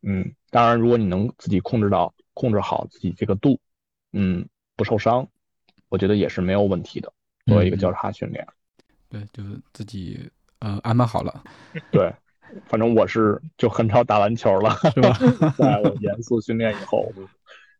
嗯，当然，如果你能自己控制到控制好自己这个度，嗯，不受伤，我觉得也是没有问题的。作为一个交叉训练，对，就是自己呃安排好了。对，反正我是就很少打篮球了，是吧？在我严肃训练以后，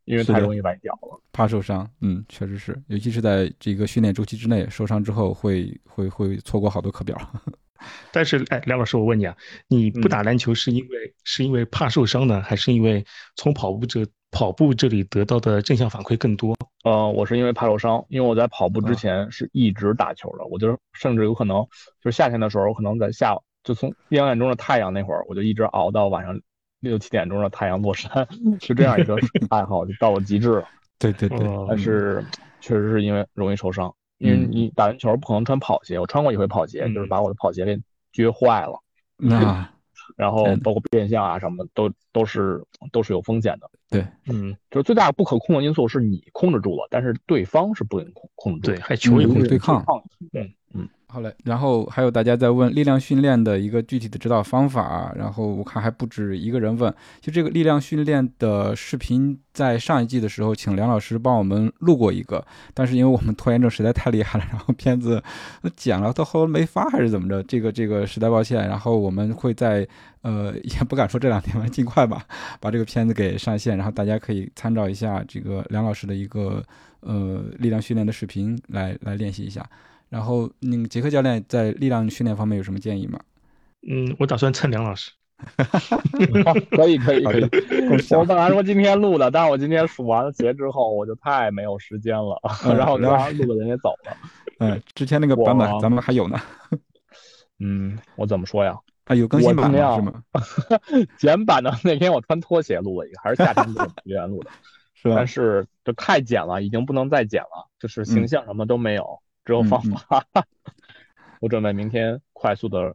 因为太容易崴脚了，怕受伤。嗯，确实是，尤其是在这个训练周期之内，受伤之后会会会错过好多课表。但是，哎，梁老师，我问你啊，你不打篮球是因为是因为怕受伤呢，还是因为从跑步这跑步这里得到的正向反馈更多？呃，我是因为怕受伤，因为我在跑步之前是一直打球的，我就甚至有可能就是夏天的时候，我可能在下就从一两点钟的太阳那会儿，我就一直熬到晚上六七点钟的太阳落山，是这样一个爱好，就到了极致了。对对对，但是确实是因为容易受伤。因为你打篮球不可能穿跑鞋，我穿过一回跑鞋，就是把我的跑鞋给撅坏了。那，然后包括变向啊什么，都都是都是有风险的。对，嗯，就是最大不可控的因素是你控制住了，但是对方是不能控控制住。对，还球也会对抗。对，嗯。好嘞，然后还有大家在问力量训练的一个具体的指导方法，然后我看还不止一个人问。就这个力量训练的视频，在上一季的时候，请梁老师帮我们录过一个，但是因为我们拖延症实在太厉害了，然后片子剪了，到后来没发还是怎么着？这个这个实在抱歉。然后我们会在呃，也不敢说这两天吧，尽快吧，把这个片子给上线，然后大家可以参照一下这个梁老师的一个呃力量训练的视频来来练习一下。然后，那个杰克教练在力量训练方面有什么建议吗？嗯，我打算蹭梁老师。可以可以可以。我本来说今天录的，但是我今天数完了节之后，我就太没有时间了，然后刚刚录的人也走了。嗯，之前那个版本咱们还有呢。嗯，我怎么说呀？啊，有更新版是吗？简版的那天我穿拖鞋录了一个，还是夏天录的，留言录的，是吧？但是就太简了，已经不能再简了，就是形象什么都没有。只有方法，我准备明天快速的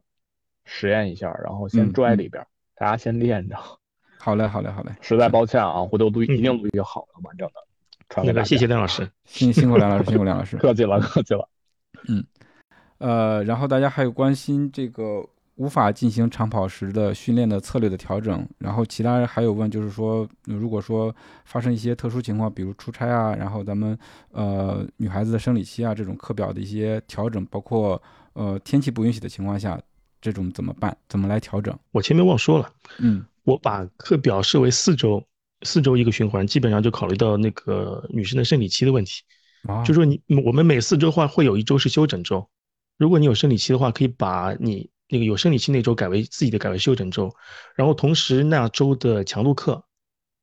实验一下，然后先拽里边，大家先练着。好嘞，好嘞，好嘞。实在抱歉啊，回头录一定录一个好的、完整的传给大家。谢谢梁老师，辛辛苦梁老师，辛苦梁老师，客气了，客气了。嗯，呃，然后大家还有关心这个。无法进行长跑时的训练的策略的调整，然后其他还有问，就是说，如果说发生一些特殊情况，比如出差啊，然后咱们呃女孩子的生理期啊这种课表的一些调整，包括呃天气不允许的情况下，这种怎么办？怎么来调整？我前面忘说了，嗯，我把课表设为四周，四周一个循环，基本上就考虑到那个女生的生理期的问题，啊，就说你我们每四周话会有一周是休整周，如果你有生理期的话，可以把你。那个有生理期那周改为自己的改为休整周，然后同时那周的强度课，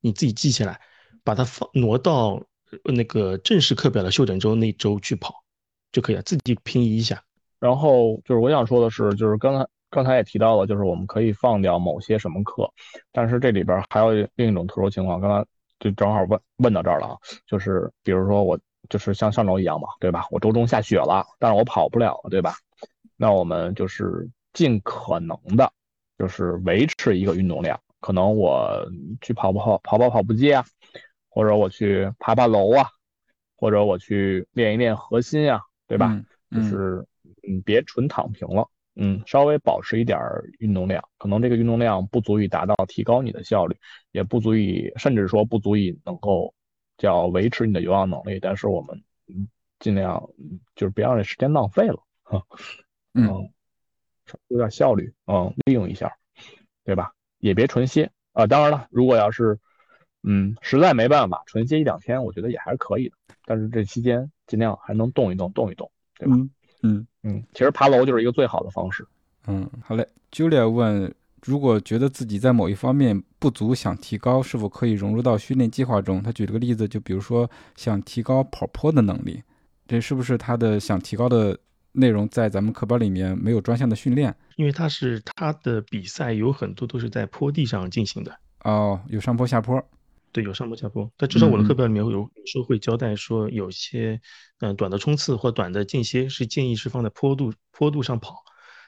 你自己记下来，把它放挪到那个正式课表的休整周那周去跑就可以了，自己平移一下。然后就是我想说的是，就是刚才刚才也提到了，就是我们可以放掉某些什么课，但是这里边还有另一种特殊情况，刚刚就正好问问到这儿了啊，就是比如说我就是像上周一样嘛，对吧？我周中下雪了，但是我跑不了，对吧？那我们就是。尽可能的，就是维持一个运动量。可能我去跑跑跑跑跑步机啊，或者我去爬爬楼啊，或者我去练一练核心啊，对吧？就是嗯，别纯躺平了，嗯，稍微保持一点运动量。可能这个运动量不足以达到提高你的效率，也不足以，甚至说不足以能够叫维持你的有氧能力。但是我们嗯，尽量就是别让这时间浪费了，哈，嗯。有点效率，嗯，利用一下，对吧？也别纯歇啊。当然了，如果要是，嗯，实在没办法，纯歇一两天，我觉得也还是可以的。但是这期间尽量还能动一动，动一动，对吧？嗯嗯，其实爬楼就是一个最好的方式。嗯，好嘞。Julia 问，如果觉得自己在某一方面不足，想提高，是否可以融入到训练计划中？他举了个例子，就比如说想提高跑坡的能力，这是不是他的想提高的？内容在咱们课本里面没有专项的训练，因为它是它的比赛有很多都是在坡地上进行的哦，有上坡下坡，对，有上坡下坡。但至少我的课表里面有有时候会交代说，有些嗯短的冲刺或短的间歇是建议是放在坡度坡度上跑。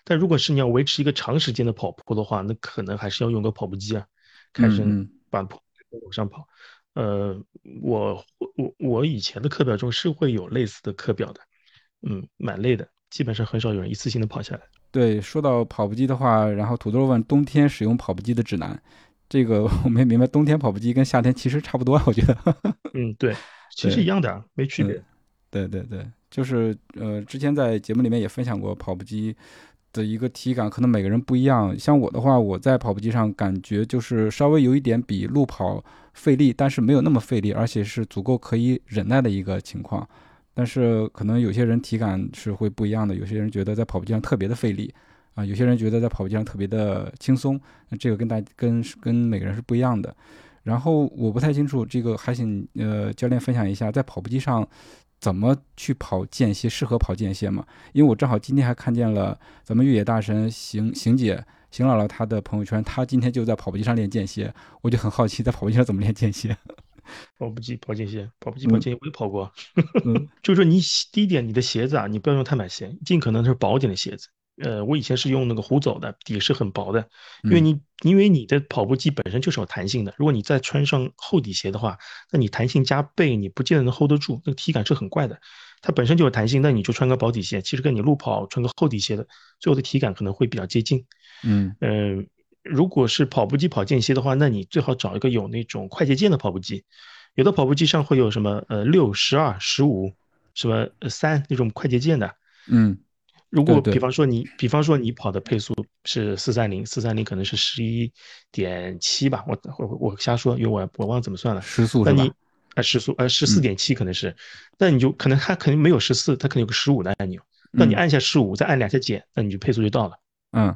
但如果是你要维持一个长时间的跑坡的话，那可能还是要用个跑步机啊，开始把坡往上跑。呃，我我我以前的课表中是会有类似的课表的。嗯，蛮累的，基本上很少有人一次性的跑下来。对，说到跑步机的话，然后土豆问冬天使用跑步机的指南，这个我没明白，冬天跑步机跟夏天其实差不多，我觉得。嗯，对，其实一样的，没区别。对对对，就是呃，之前在节目里面也分享过跑步机的一个体感可能每个人不一样。像我的话，我在跑步机上感觉就是稍微有一点比路跑费力，但是没有那么费力，而且是足够可以忍耐的一个情况。但是可能有些人体感是会不一样的，有些人觉得在跑步机上特别的费力啊，有些人觉得在跑步机上特别的轻松。那这个跟大跟跟每个人是不一样的。然后我不太清楚这个，还请呃教练分享一下，在跑步机上怎么去跑间歇，适合跑间歇嘛？因为我正好今天还看见了咱们越野大神邢邢姐邢姥姥她的朋友圈，她今天就在跑步机上练间歇，我就很好奇在跑步机上怎么练间歇。跑步机跑间歇，跑步机跑间歇我也跑过。就是说你第一点，你的鞋子啊，你不要用碳板鞋，尽可能是薄点的鞋子。呃，我以前是用那个虎走的，底是很薄的，因为你因为你的跑步机本身就是有弹性的，如果你再穿上厚底鞋的话，那你弹性加倍，你不见得能 hold 得住，那个体感是很怪的。它本身就有弹性，那你就穿个薄底鞋，其实跟你路跑穿个厚底鞋的，最后的体感可能会比较接近。嗯呃，如果是跑步机跑间歇的话，那你最好找一个有那种快捷键的跑步机，有的跑步机上会有什么呃六十二十五什么三那种快捷键的，嗯。如果比方说你，比方说你跑的配速是四三零，四三零可能是十一点七吧，我我我瞎说，因为我我忘了怎么算了。时速？那你呃时速呃十四点七可能是，那你就可能它肯定没有十四，它可能有个十五的按钮，那你按下十五，再按两下减，那你就配速就到了。嗯，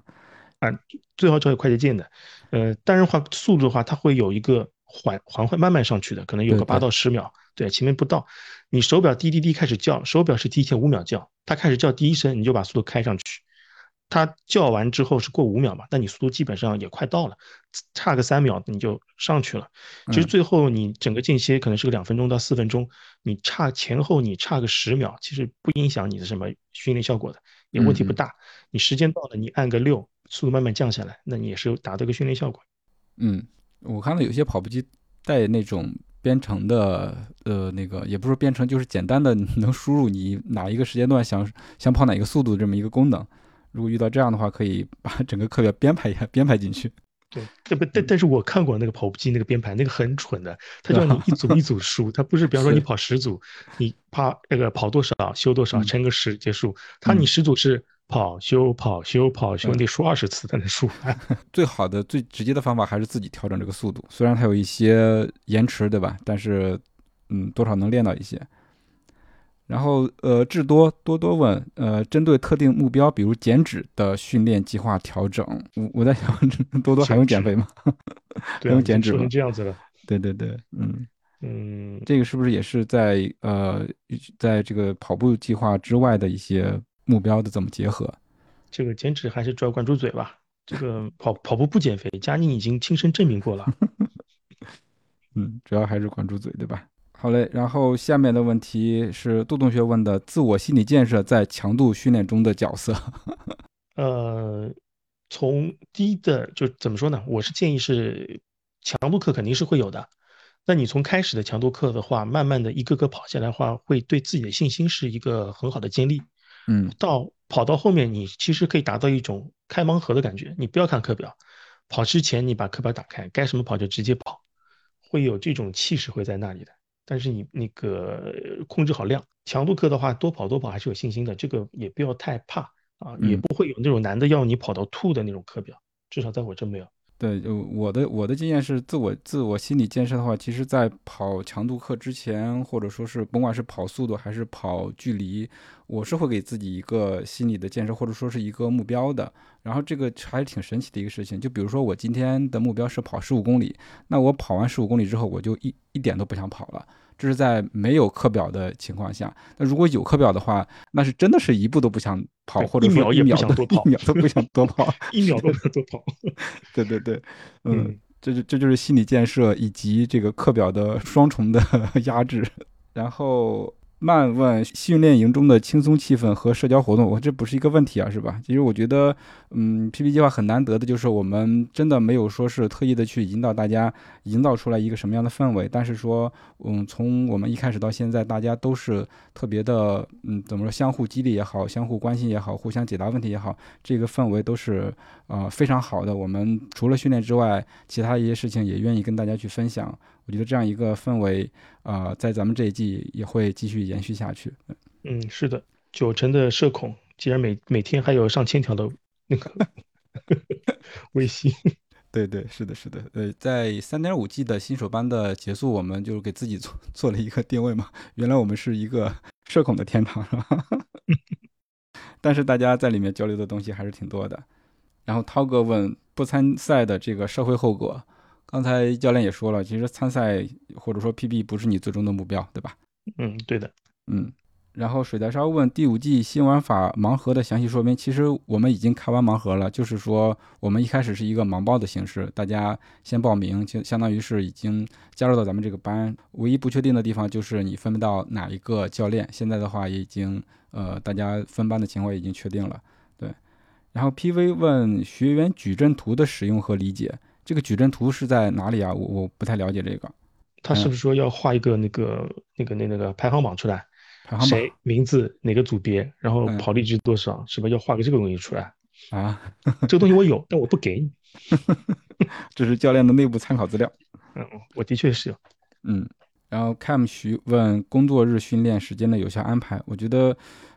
啊，最好找有快捷键的。呃，单人化速度的话，它会有一个缓缓缓慢慢上去的，可能有个八到十秒。对，前面不到，你手表滴滴滴开始叫，手表是提前五秒叫，它开始叫第一声，你就把速度开上去。它叫完之后是过五秒嘛，那你速度基本上也快到了，差个三秒你就上去了。其实最后你整个间歇可能是个两分钟到四分钟，你差前后你差个十秒，其实不影响你的什么训练效果的，也问题不大。你时间到了，你按个六，速度慢慢降下来，那你也是达到一个训练效果。嗯，我看到有些跑步机带那种。编程的呃那个也不是编程，就是简单的 能输入你哪一个时间段想想跑哪个速度这么一个功能。如果遇到这样的话，可以把 整个课表编排一下，编排进去。对，但不但但是我看过那个跑步机那个编排，那个很蠢的，它叫你一组 一组输，它不是比方说你跑十组，你怕那个跑多少休多少乘个十结束，它你十组是。跑修跑修跑休，得输二十次才能输完。最好的、最直接的方法还是自己调整这个速度，虽然它有一些延迟，对吧？但是，嗯，多少能练到一些。然后，呃，智多多多问，呃，针对特定目标，比如减脂的训练计划调整，我我在想，多多还用减肥吗？还用减脂吗？这样子了。对对对，嗯嗯，这个是不是也是在呃，在这个跑步计划之外的一些？目标的怎么结合？这个减脂还是主要管住嘴吧。这个 跑跑步不减肥，佳宁已经亲身证明过了。嗯，主要还是管住嘴，对吧？好嘞。然后下面的问题是杜同学问的：自我心理建设在强度训练中的角色。呃，从低的就怎么说呢？我是建议是强度课肯定是会有的。那你从开始的强度课的话，慢慢的一个个跑下来的话，会对自己的信心是一个很好的建立。嗯，到跑到后面，你其实可以达到一种开盲盒的感觉。你不要看课表，跑之前你把课表打开，该什么跑就直接跑，会有这种气势会在那里的。但是你那个控制好量，强度课的话多跑多跑还是有信心的，这个也不要太怕啊，也不会有那种难的要你跑到吐的那种课表，至少在我这没有。对，就我的我的经验是，自我自我心理建设的话，其实在跑强度课之前，或者说是甭管是跑速度还是跑距离，我是会给自己一个心理的建设，或者说是一个目标的。然后这个还是挺神奇的一个事情。就比如说我今天的目标是跑十五公里，那我跑完十五公里之后，我就一一点都不想跑了。这是在没有课表的情况下。那如果有课表的话，那是真的是一步都不想跑，或者说一秒都一秒都不想多跑，一秒都不想多跑。对对对，嗯，这就这就是心理建设以及这个课表的双重的 压制。然后。慢问训练营中的轻松气氛和社交活动，我这不是一个问题啊，是吧？其实我觉得，嗯，PP 计划很难得的就是我们真的没有说是特意的去引导大家营造出来一个什么样的氛围，但是说，嗯，从我们一开始到现在，大家都是特别的，嗯，怎么说，相互激励也好，相互关心也好，互相解答问题也好，这个氛围都是呃非常好的。我们除了训练之外，其他一些事情也愿意跟大家去分享。我觉得这样一个氛围，呃，在咱们这一季也会继续延续下去。嗯，是的，九成的社恐，竟然每每天还有上千条的那个 微信。对对，是的，是的。呃，在三点五 G 的新手班的结束，我们就给自己做 做了一个定位嘛。原来我们是一个社恐的天堂，是吧？但是大家在里面交流的东西还是挺多的。然后涛哥问不参赛的这个社会后果，刚才教练也说了，其实参赛或者说 PB 不是你最终的目标，对吧？嗯，对的。嗯。然后水袋烧问第五季新玩法盲盒的详细说明。其实我们已经开完盲盒了，就是说我们一开始是一个盲报的形式，大家先报名，就相当于是已经加入到咱们这个班。唯一不确定的地方就是你分到哪一个教练。现在的话也已经呃，大家分班的情况已经确定了。对。然后 PV 问学员矩阵图的使用和理解，这个矩阵图是在哪里啊？我我不太了解这个。他是不是说要画一个那个那个那那个排行榜出来？排行谁名字哪个组别，然后跑力值多少，是吧？要画个这个东西出来啊？这个东西我有，但我不给你。这是教练的内部参考资料。嗯，我的确是有。嗯，然后 Cam 徐问工作日训练时间的有效安排，我觉得，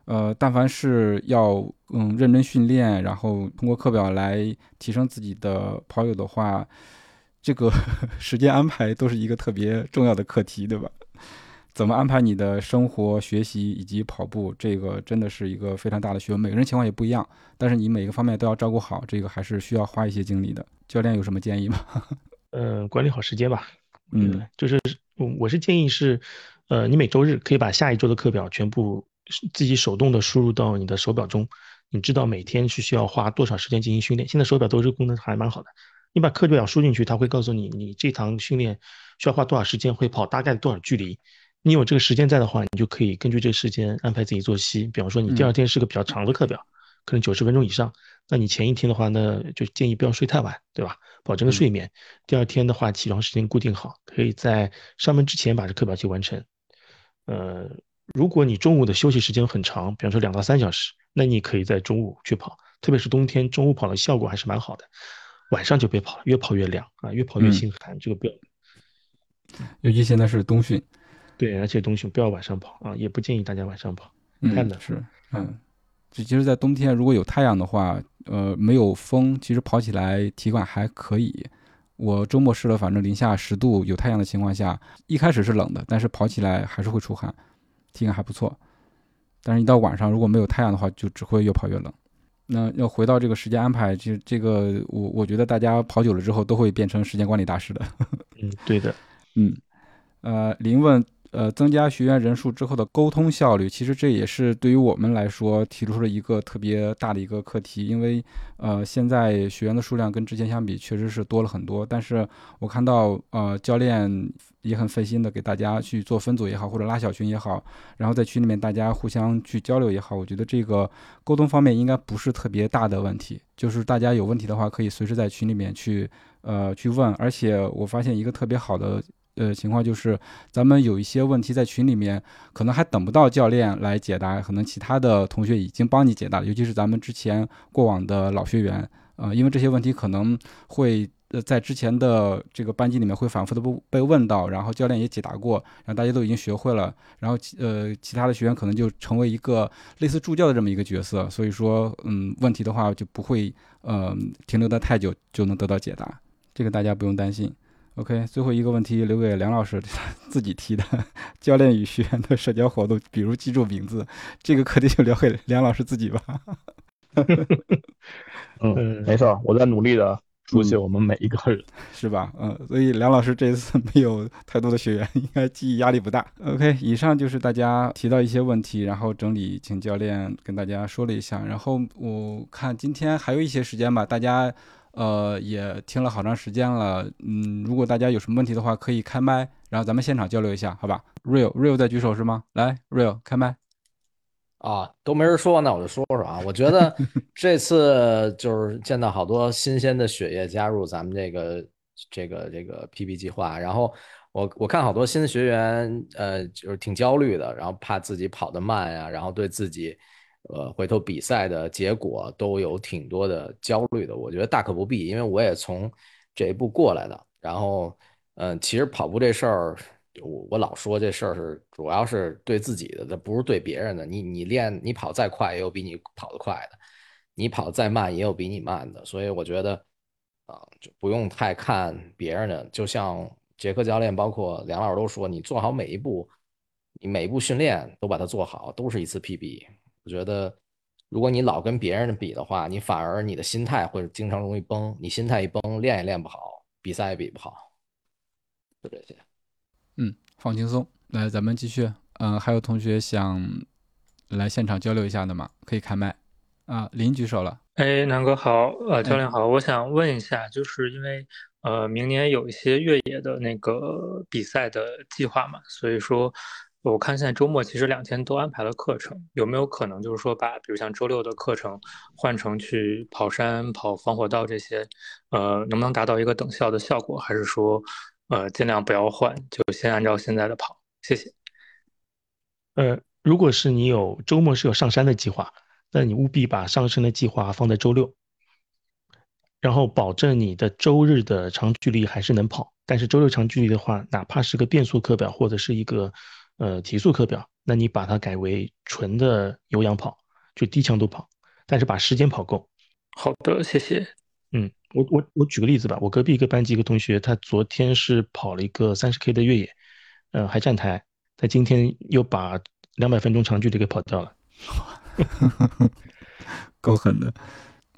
呃，但凡是要嗯认真训练，然后通过课表来提升自己的跑友的话，这个 时间安排都是一个特别重要的课题，对吧？怎么安排你的生活、学习以及跑步？这个真的是一个非常大的学问。每个人情况也不一样，但是你每个方面都要照顾好，这个还是需要花一些精力的。教练有什么建议吗？嗯，管理好时间吧。嗯，就是我是建议是，呃，你每周日可以把下一周的课表全部自己手动的输入到你的手表中，你知道每天是需要花多少时间进行训练。现在手表都这个功能还蛮好的，你把课表输进去，它会告诉你你这堂训练需要花多少时间，会跑大概多少距离。你有这个时间在的话，你就可以根据这个时间安排自己作息。比方说，你第二天是个比较长的课表，可能九十分钟以上，那你前一天的话呢，就建议不要睡太晚，对吧？保证个睡眠。第二天的话，起床时间固定好，可以在上班之前把这课表去完成。呃，如果你中午的休息时间很长，比方说两到三小时，那你可以在中午去跑，特别是冬天，中午跑的效果还是蛮好的。晚上就别跑了，越跑越凉啊，越跑越心寒，这个不要。尤其现在是冬训。对，而且冬训不要晚上跑啊，也不建议大家晚上跑，太冷。是，嗯，就其实，在冬天如果有太阳的话，呃，没有风，其实跑起来体感还可以。我周末试了，反正零下十度，有太阳的情况下，一开始是冷的，但是跑起来还是会出汗，体感还不错。但是，一到晚上如果没有太阳的话，就只会越跑越冷。那要回到这个时间安排，其实这个我我觉得大家跑久了之后都会变成时间管理大师的。嗯，对的。嗯，呃，林问。呃，增加学员人数之后的沟通效率，其实这也是对于我们来说提出了一个特别大的一个课题。因为，呃，现在学员的数量跟之前相比确实是多了很多。但是我看到，呃，教练也很费心的给大家去做分组也好，或者拉小群也好，然后在群里面大家互相去交流也好，我觉得这个沟通方面应该不是特别大的问题。就是大家有问题的话，可以随时在群里面去，呃，去问。而且我发现一个特别好的。呃，情况就是，咱们有一些问题在群里面，可能还等不到教练来解答，可能其他的同学已经帮你解答了。尤其是咱们之前过往的老学员，呃，因为这些问题可能会呃在之前的这个班级里面会反复的被被问到，然后教练也解答过，然后大家都已经学会了，然后呃其他的学员可能就成为一个类似助教的这么一个角色，所以说，嗯，问题的话就不会呃停留的太久就能得到解答，这个大家不用担心。OK，最后一个问题留给梁老师 自己提的，教练与学员的社交活动，比如记住名字，这个课题就留给梁老师自己吧。嗯，没错，我在努力的熟悉我们每一个人，是吧？嗯，所以梁老师这次没有太多的学员，应该记忆压力不大。OK，以上就是大家提到一些问题，然后整理，请教练跟大家说了一下。然后我看今天还有一些时间吧，大家。呃，也听了好长时间了，嗯，如果大家有什么问题的话，可以开麦，然后咱们现场交流一下，好吧？Real Real 在举手是吗？来，Real 开麦。啊，都没人说，那我就说说啊。我觉得 这次就是见到好多新鲜的血液加入咱们这个这个这个 PP 计划，然后我我看好多新的学员，呃，就是挺焦虑的，然后怕自己跑得慢呀，然后对自己。呃，回头比赛的结果都有挺多的焦虑的，我觉得大可不必，因为我也从这一步过来的。然后，嗯，其实跑步这事儿，我我老说这事儿是主要是对自己的，这不是对别人的。你你练你跑再快，也有比你跑得快的。你跑再慢也有比你慢的，所以我觉得啊，就不用太看别人的。就像杰克教练，包括梁老师都说，你做好每一步，你每一步训练都把它做好，都是一次 PB。我觉得，如果你老跟别人的比的话，你反而你的心态会经常容易崩。你心态一崩，练也练不好，比赛也比不好。就这些。嗯，放轻松。来，咱们继续。嗯，还有同学想来现场交流一下的吗？可以开麦。啊，林举手了。哎，南哥好，呃，教练好，我想问一下，就是因为呃，明年有一些越野的那个比赛的计划嘛，所以说我看现在周末其实两天都安排了课程，有没有可能就是说把，比如像周六的课程换成去跑山、跑防火道这些，呃，能不能达到一个等效的效果？还是说，呃，尽量不要换，就先按照现在的跑？谢谢。呃，如果是你有周末是有上山的计划。那你务必把上升的计划放在周六，然后保证你的周日的长距离还是能跑。但是周六长距离的话，哪怕是个变速课表或者是一个呃提速课表，那你把它改为纯的有氧跑，就低强度跑，但是把时间跑够。好的，谢谢。嗯，我我我举个例子吧，我隔壁一个班级一个同学，他昨天是跑了一个三十 K 的越野，呃，还站台，他今天又把两百分钟长距离给跑掉了。够狠的，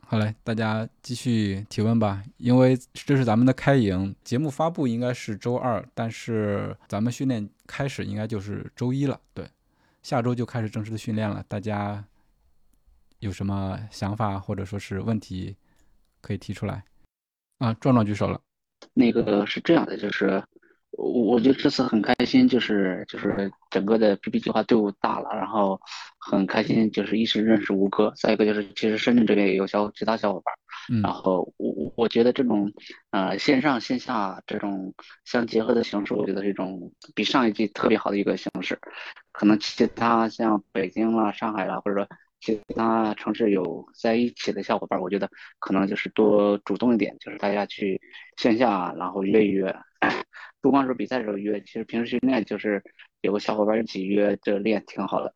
好嘞，大家继续提问吧。因为这是咱们的开营，节目发布应该是周二，但是咱们训练开始应该就是周一了。对，下周就开始正式的训练了。大家有什么想法或者说是问题可以提出来啊？壮壮举手了。那个是这样的，就是。我我觉得这次很开心，就是就是整个的 PP 计划队伍大了，然后很开心，就是一是认识吴哥，再一个就是其实深圳这边也有小其他小伙伴，然后我我觉得这种呃线上线下这种相结合的形式，我觉得是一种比上一季特别好的一个形式，可能其他像北京啦、上海啦，或者说其他城市有在一起的小伙伴，我觉得可能就是多主动一点，就是大家去线下然后约一约。不光是比赛的时候约，其实平时训练就是有个小伙伴一起约这练，挺好的。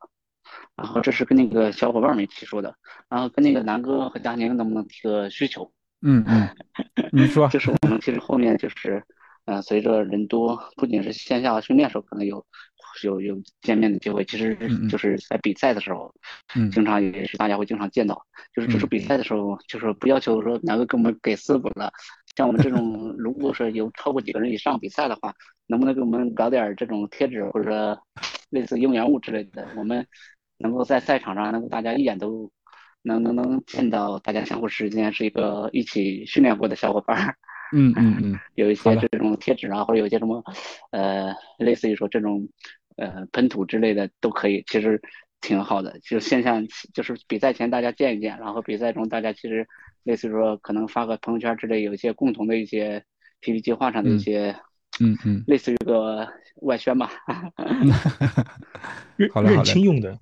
然后这是跟那个小伙伴们提说的，然后跟那个南哥和佳宁能不能提个需求？嗯嗯，你说，就是我们其实后面就是，呃，随着人多，不仅是线下训练时候可能有有有见面的机会，其实就是在比赛的时候，嗯，经常也是大家会经常见到，就是就是比赛的时候，就是不要求说哪个给我们给四补了。像我们这种，如果说有超过几个人以上比赛的话，能不能给我们搞点这种贴纸或者说类似应援物之类的？我们能够在赛场上能够大家一眼都能能能见到大家相互之间是一个一起训练过的小伙伴。嗯嗯嗯，有一些这种贴纸啊，或者有些什么呃，类似于说这种呃喷涂之类的都可以，其实挺好的。就现象就是比赛前大家见一见，然后比赛中大家其实。类似说，可能发个朋友圈之类，有一些共同的一些 PP 计划上的一些，嗯嗯，类似于个外宣吧。好嘞，好嘞，亲用的。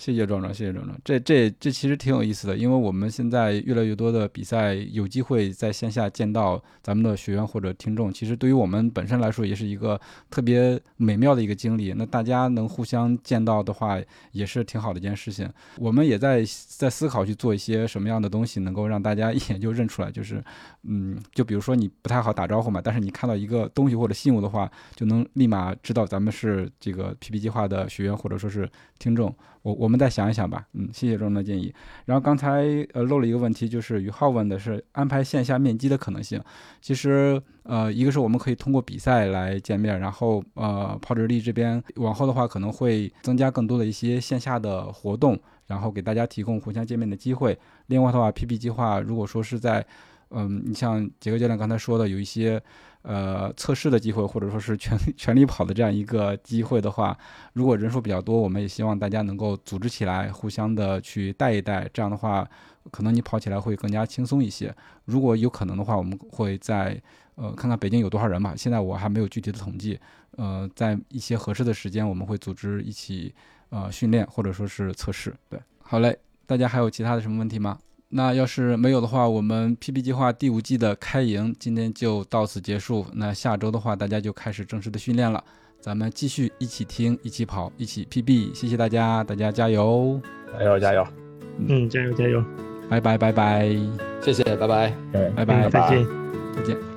谢谢壮壮，谢谢壮壮。这这这其实挺有意思的，因为我们现在越来越多的比赛有机会在线下见到咱们的学员或者听众，其实对于我们本身来说也是一个特别美妙的一个经历。那大家能互相见到的话，也是挺好的一件事情。我们也在在思考去做一些什么样的东西，能够让大家 一眼就认出来。就是，嗯，就比如说你不太好打招呼嘛，但是你看到一个东西或者信物的话，就能立马知道咱们是这个 PP 计划的学员或者说是听众。我我我们再想一想吧，嗯，谢谢庄的建议。然后刚才呃漏了一个问题，就是于浩问的是安排线下面基的可能性。其实呃，一个是我们可以通过比赛来见面，然后呃，跑者力这边往后的话可能会增加更多的一些线下的活动，然后给大家提供互相见面的机会。另外的话，PP 计划如果说是在嗯，你像杰克教练刚才说的，有一些。呃，测试的机会，或者说是全 全力跑的这样一个机会的话，如果人数比较多，我们也希望大家能够组织起来，互相的去带一带。这样的话，可能你跑起来会更加轻松一些。如果有可能的话，我们会在呃看看北京有多少人吧。现在我还没有具体的统计。呃，在一些合适的时间，我们会组织一起呃训练或者说是测试。对，好嘞，大家还有其他的什么问题吗？那要是没有的话，我们 PP 计划第五季的开营今天就到此结束。那下周的话，大家就开始正式的训练了。咱们继续一起听，一起跑，一起 PB。谢谢大家，大家加油，加油，加油。嗯，加油加油！拜拜拜拜，谢谢，拜拜，拜拜，再见，再见。